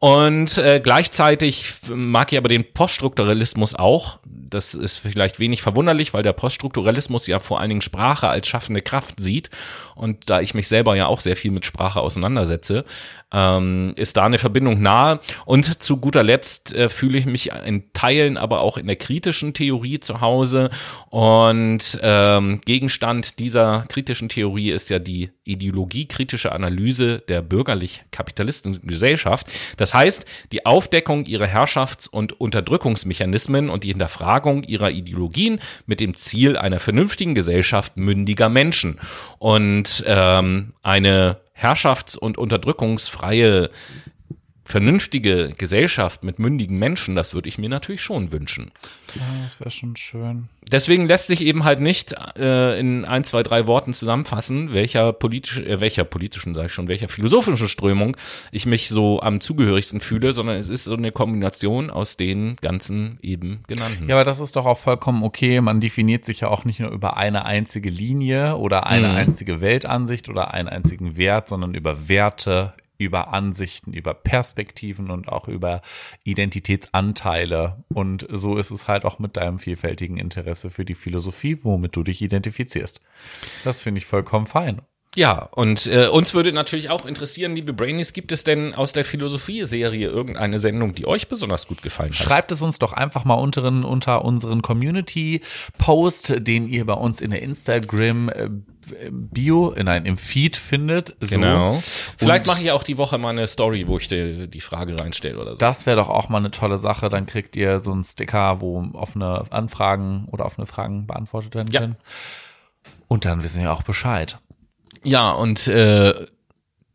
Und äh, gleichzeitig mag ich aber den Poststrukturalismus auch. Das ist vielleicht wenig verwunderlich, weil der Poststrukturalismus ja vor allen Dingen Sprache als schaffende Kraft sieht. Und da ich mich selber ja auch sehr viel mit Sprache auseinandersetze, ähm, ist da eine Verbindung nahe. Und zu guter Letzt äh, fühle ich mich in Teilen aber auch in der kritischen Theorie zu Hause. Und ähm, Gegenstand dieser kritischen Theorie ist ja die ideologiekritische Analyse der bürgerlich-kapitalistischen Gesellschaft. Das heißt, die Aufdeckung ihrer Herrschafts- und Unterdrückungsmechanismen und die Hinterfragung ihrer Ideologien mit dem Ziel einer vernünftigen Gesellschaft mündiger Menschen. Und ähm, eine herrschafts- und unterdrückungsfreie, vernünftige Gesellschaft mit mündigen Menschen, das würde ich mir natürlich schon wünschen. Ja, das wäre schon schön deswegen lässt sich eben halt nicht äh, in ein, zwei, drei Worten zusammenfassen, welcher politische, äh, welcher politischen, sage ich schon, welcher philosophischen Strömung ich mich so am zugehörigsten fühle, sondern es ist so eine Kombination aus den ganzen eben genannten. Ja, aber das ist doch auch vollkommen okay. Man definiert sich ja auch nicht nur über eine einzige Linie oder eine mhm. einzige Weltansicht oder einen einzigen Wert, sondern über Werte, über Ansichten, über Perspektiven und auch über Identitätsanteile. Und so ist es halt auch mit deinem vielfältigen Interesse für die Philosophie, womit du dich identifizierst. Das finde ich vollkommen fein. Ja, und äh, uns würde natürlich auch interessieren, liebe Brainies, gibt es denn aus der Philosophie-Serie irgendeine Sendung, die euch besonders gut gefallen hat? Schreibt es uns doch einfach mal unteren, unter unseren Community-Post, den ihr bei uns in der Instagram-Bio, äh, nein, im Feed findet. So. Genau. Vielleicht mache ich auch die Woche mal eine Story, wo ich die, die Frage reinstelle oder so. Das wäre doch auch mal eine tolle Sache. Dann kriegt ihr so einen Sticker, wo offene Anfragen oder offene Fragen beantwortet werden können. Ja. Und dann wissen wir auch Bescheid. Ja, und äh,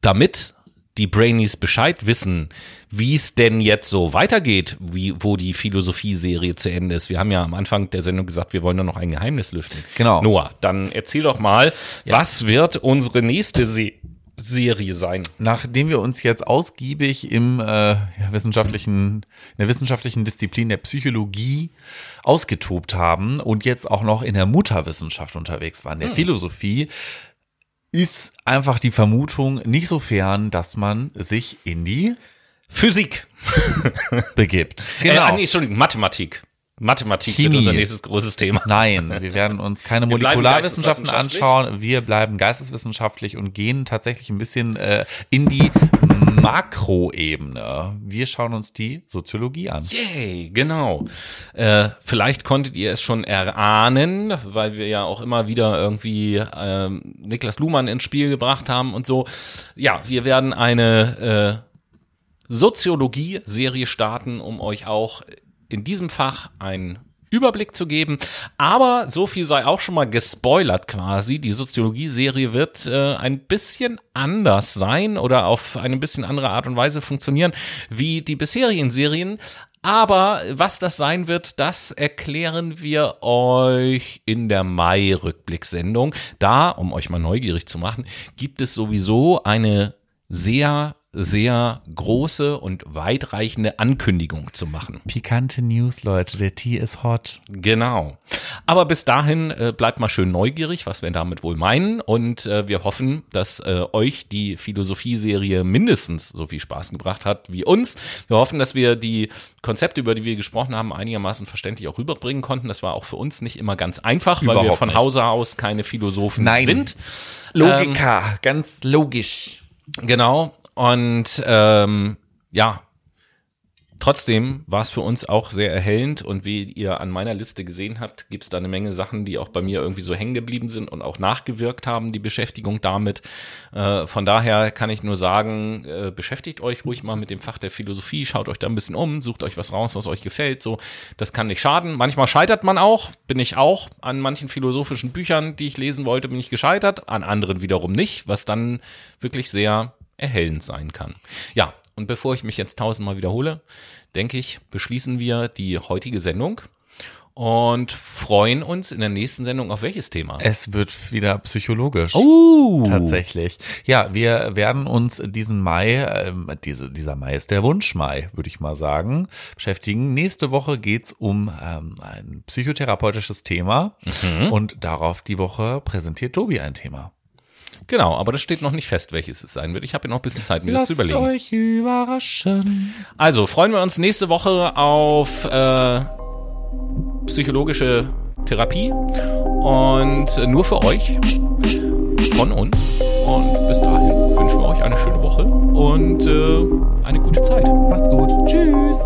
damit die Brainies Bescheid wissen, wie es denn jetzt so weitergeht, wie, wo die Philosophie-Serie zu Ende ist. Wir haben ja am Anfang der Sendung gesagt, wir wollen da noch ein Geheimnis lüften. Genau. Noah, dann erzähl doch mal, ja. was wird unsere nächste Se Serie sein? Nachdem wir uns jetzt ausgiebig im äh, wissenschaftlichen, in der wissenschaftlichen Disziplin der Psychologie ausgetobt haben und jetzt auch noch in der Mutterwissenschaft unterwegs waren, der hm. Philosophie, ist einfach die Vermutung nicht so fern, dass man sich in die Physik begibt. Genau. Äh, nee, Entschuldigung, Mathematik. Mathematik Chemie. wird unser nächstes großes Thema. Nein, wir werden uns keine Molekularwissenschaften anschauen. Wir bleiben geisteswissenschaftlich und gehen tatsächlich ein bisschen äh, in die Makroebene. Wir schauen uns die Soziologie an. Yay, genau. Äh, vielleicht konntet ihr es schon erahnen, weil wir ja auch immer wieder irgendwie äh, Niklas Luhmann ins Spiel gebracht haben und so. Ja, wir werden eine äh, Soziologie-Serie starten, um euch auch in diesem Fach einen Überblick zu geben. Aber so viel sei auch schon mal gespoilert quasi. Die Soziologie-Serie wird äh, ein bisschen anders sein oder auf eine bisschen andere Art und Weise funktionieren wie die bisherigen Serien. Aber was das sein wird, das erklären wir euch in der Mai-Rückblicksendung. Da, um euch mal neugierig zu machen, gibt es sowieso eine sehr sehr große und weitreichende Ankündigung zu machen. Pikante News, Leute, der Tee ist hot. Genau. Aber bis dahin äh, bleibt mal schön neugierig, was wir damit wohl meinen. Und äh, wir hoffen, dass äh, euch die Philosophie-Serie mindestens so viel Spaß gebracht hat wie uns. Wir hoffen, dass wir die Konzepte, über die wir gesprochen haben, einigermaßen verständlich auch rüberbringen konnten. Das war auch für uns nicht immer ganz einfach, Überhaupt weil wir von nicht. Hause aus keine Philosophen Nein. sind. Logiker, ähm, ganz logisch. Genau. Und ähm, ja, Trotzdem war es für uns auch sehr erhellend und wie ihr an meiner Liste gesehen habt, gibt es da eine Menge Sachen, die auch bei mir irgendwie so hängen geblieben sind und auch nachgewirkt haben, die Beschäftigung damit. Äh, von daher kann ich nur sagen, äh, beschäftigt euch ruhig mal mit dem Fach der Philosophie, schaut euch da ein bisschen um, sucht euch was raus, was euch gefällt. So, das kann nicht schaden. Manchmal scheitert man auch, bin ich auch. An manchen philosophischen Büchern, die ich lesen wollte, bin ich gescheitert, an anderen wiederum nicht, was dann wirklich sehr erhellend sein kann. Ja, und bevor ich mich jetzt tausendmal wiederhole, denke ich, beschließen wir die heutige Sendung und freuen uns in der nächsten Sendung auf welches Thema? Es wird wieder psychologisch. Oh, Tatsächlich. Ja, wir werden uns diesen Mai, ähm, diese, dieser Mai ist der Wunschmai, würde ich mal sagen, beschäftigen. Nächste Woche geht's um ähm, ein psychotherapeutisches Thema und darauf die Woche präsentiert Tobi ein Thema. Genau, aber das steht noch nicht fest, welches es sein wird. Ich habe ja noch ein bisschen Zeit, mir das zu überlegen. euch überraschen. Also freuen wir uns nächste Woche auf äh, psychologische Therapie und nur für euch von uns. Und bis dahin wünschen wir euch eine schöne Woche und äh, eine gute Zeit. Macht's gut. Tschüss.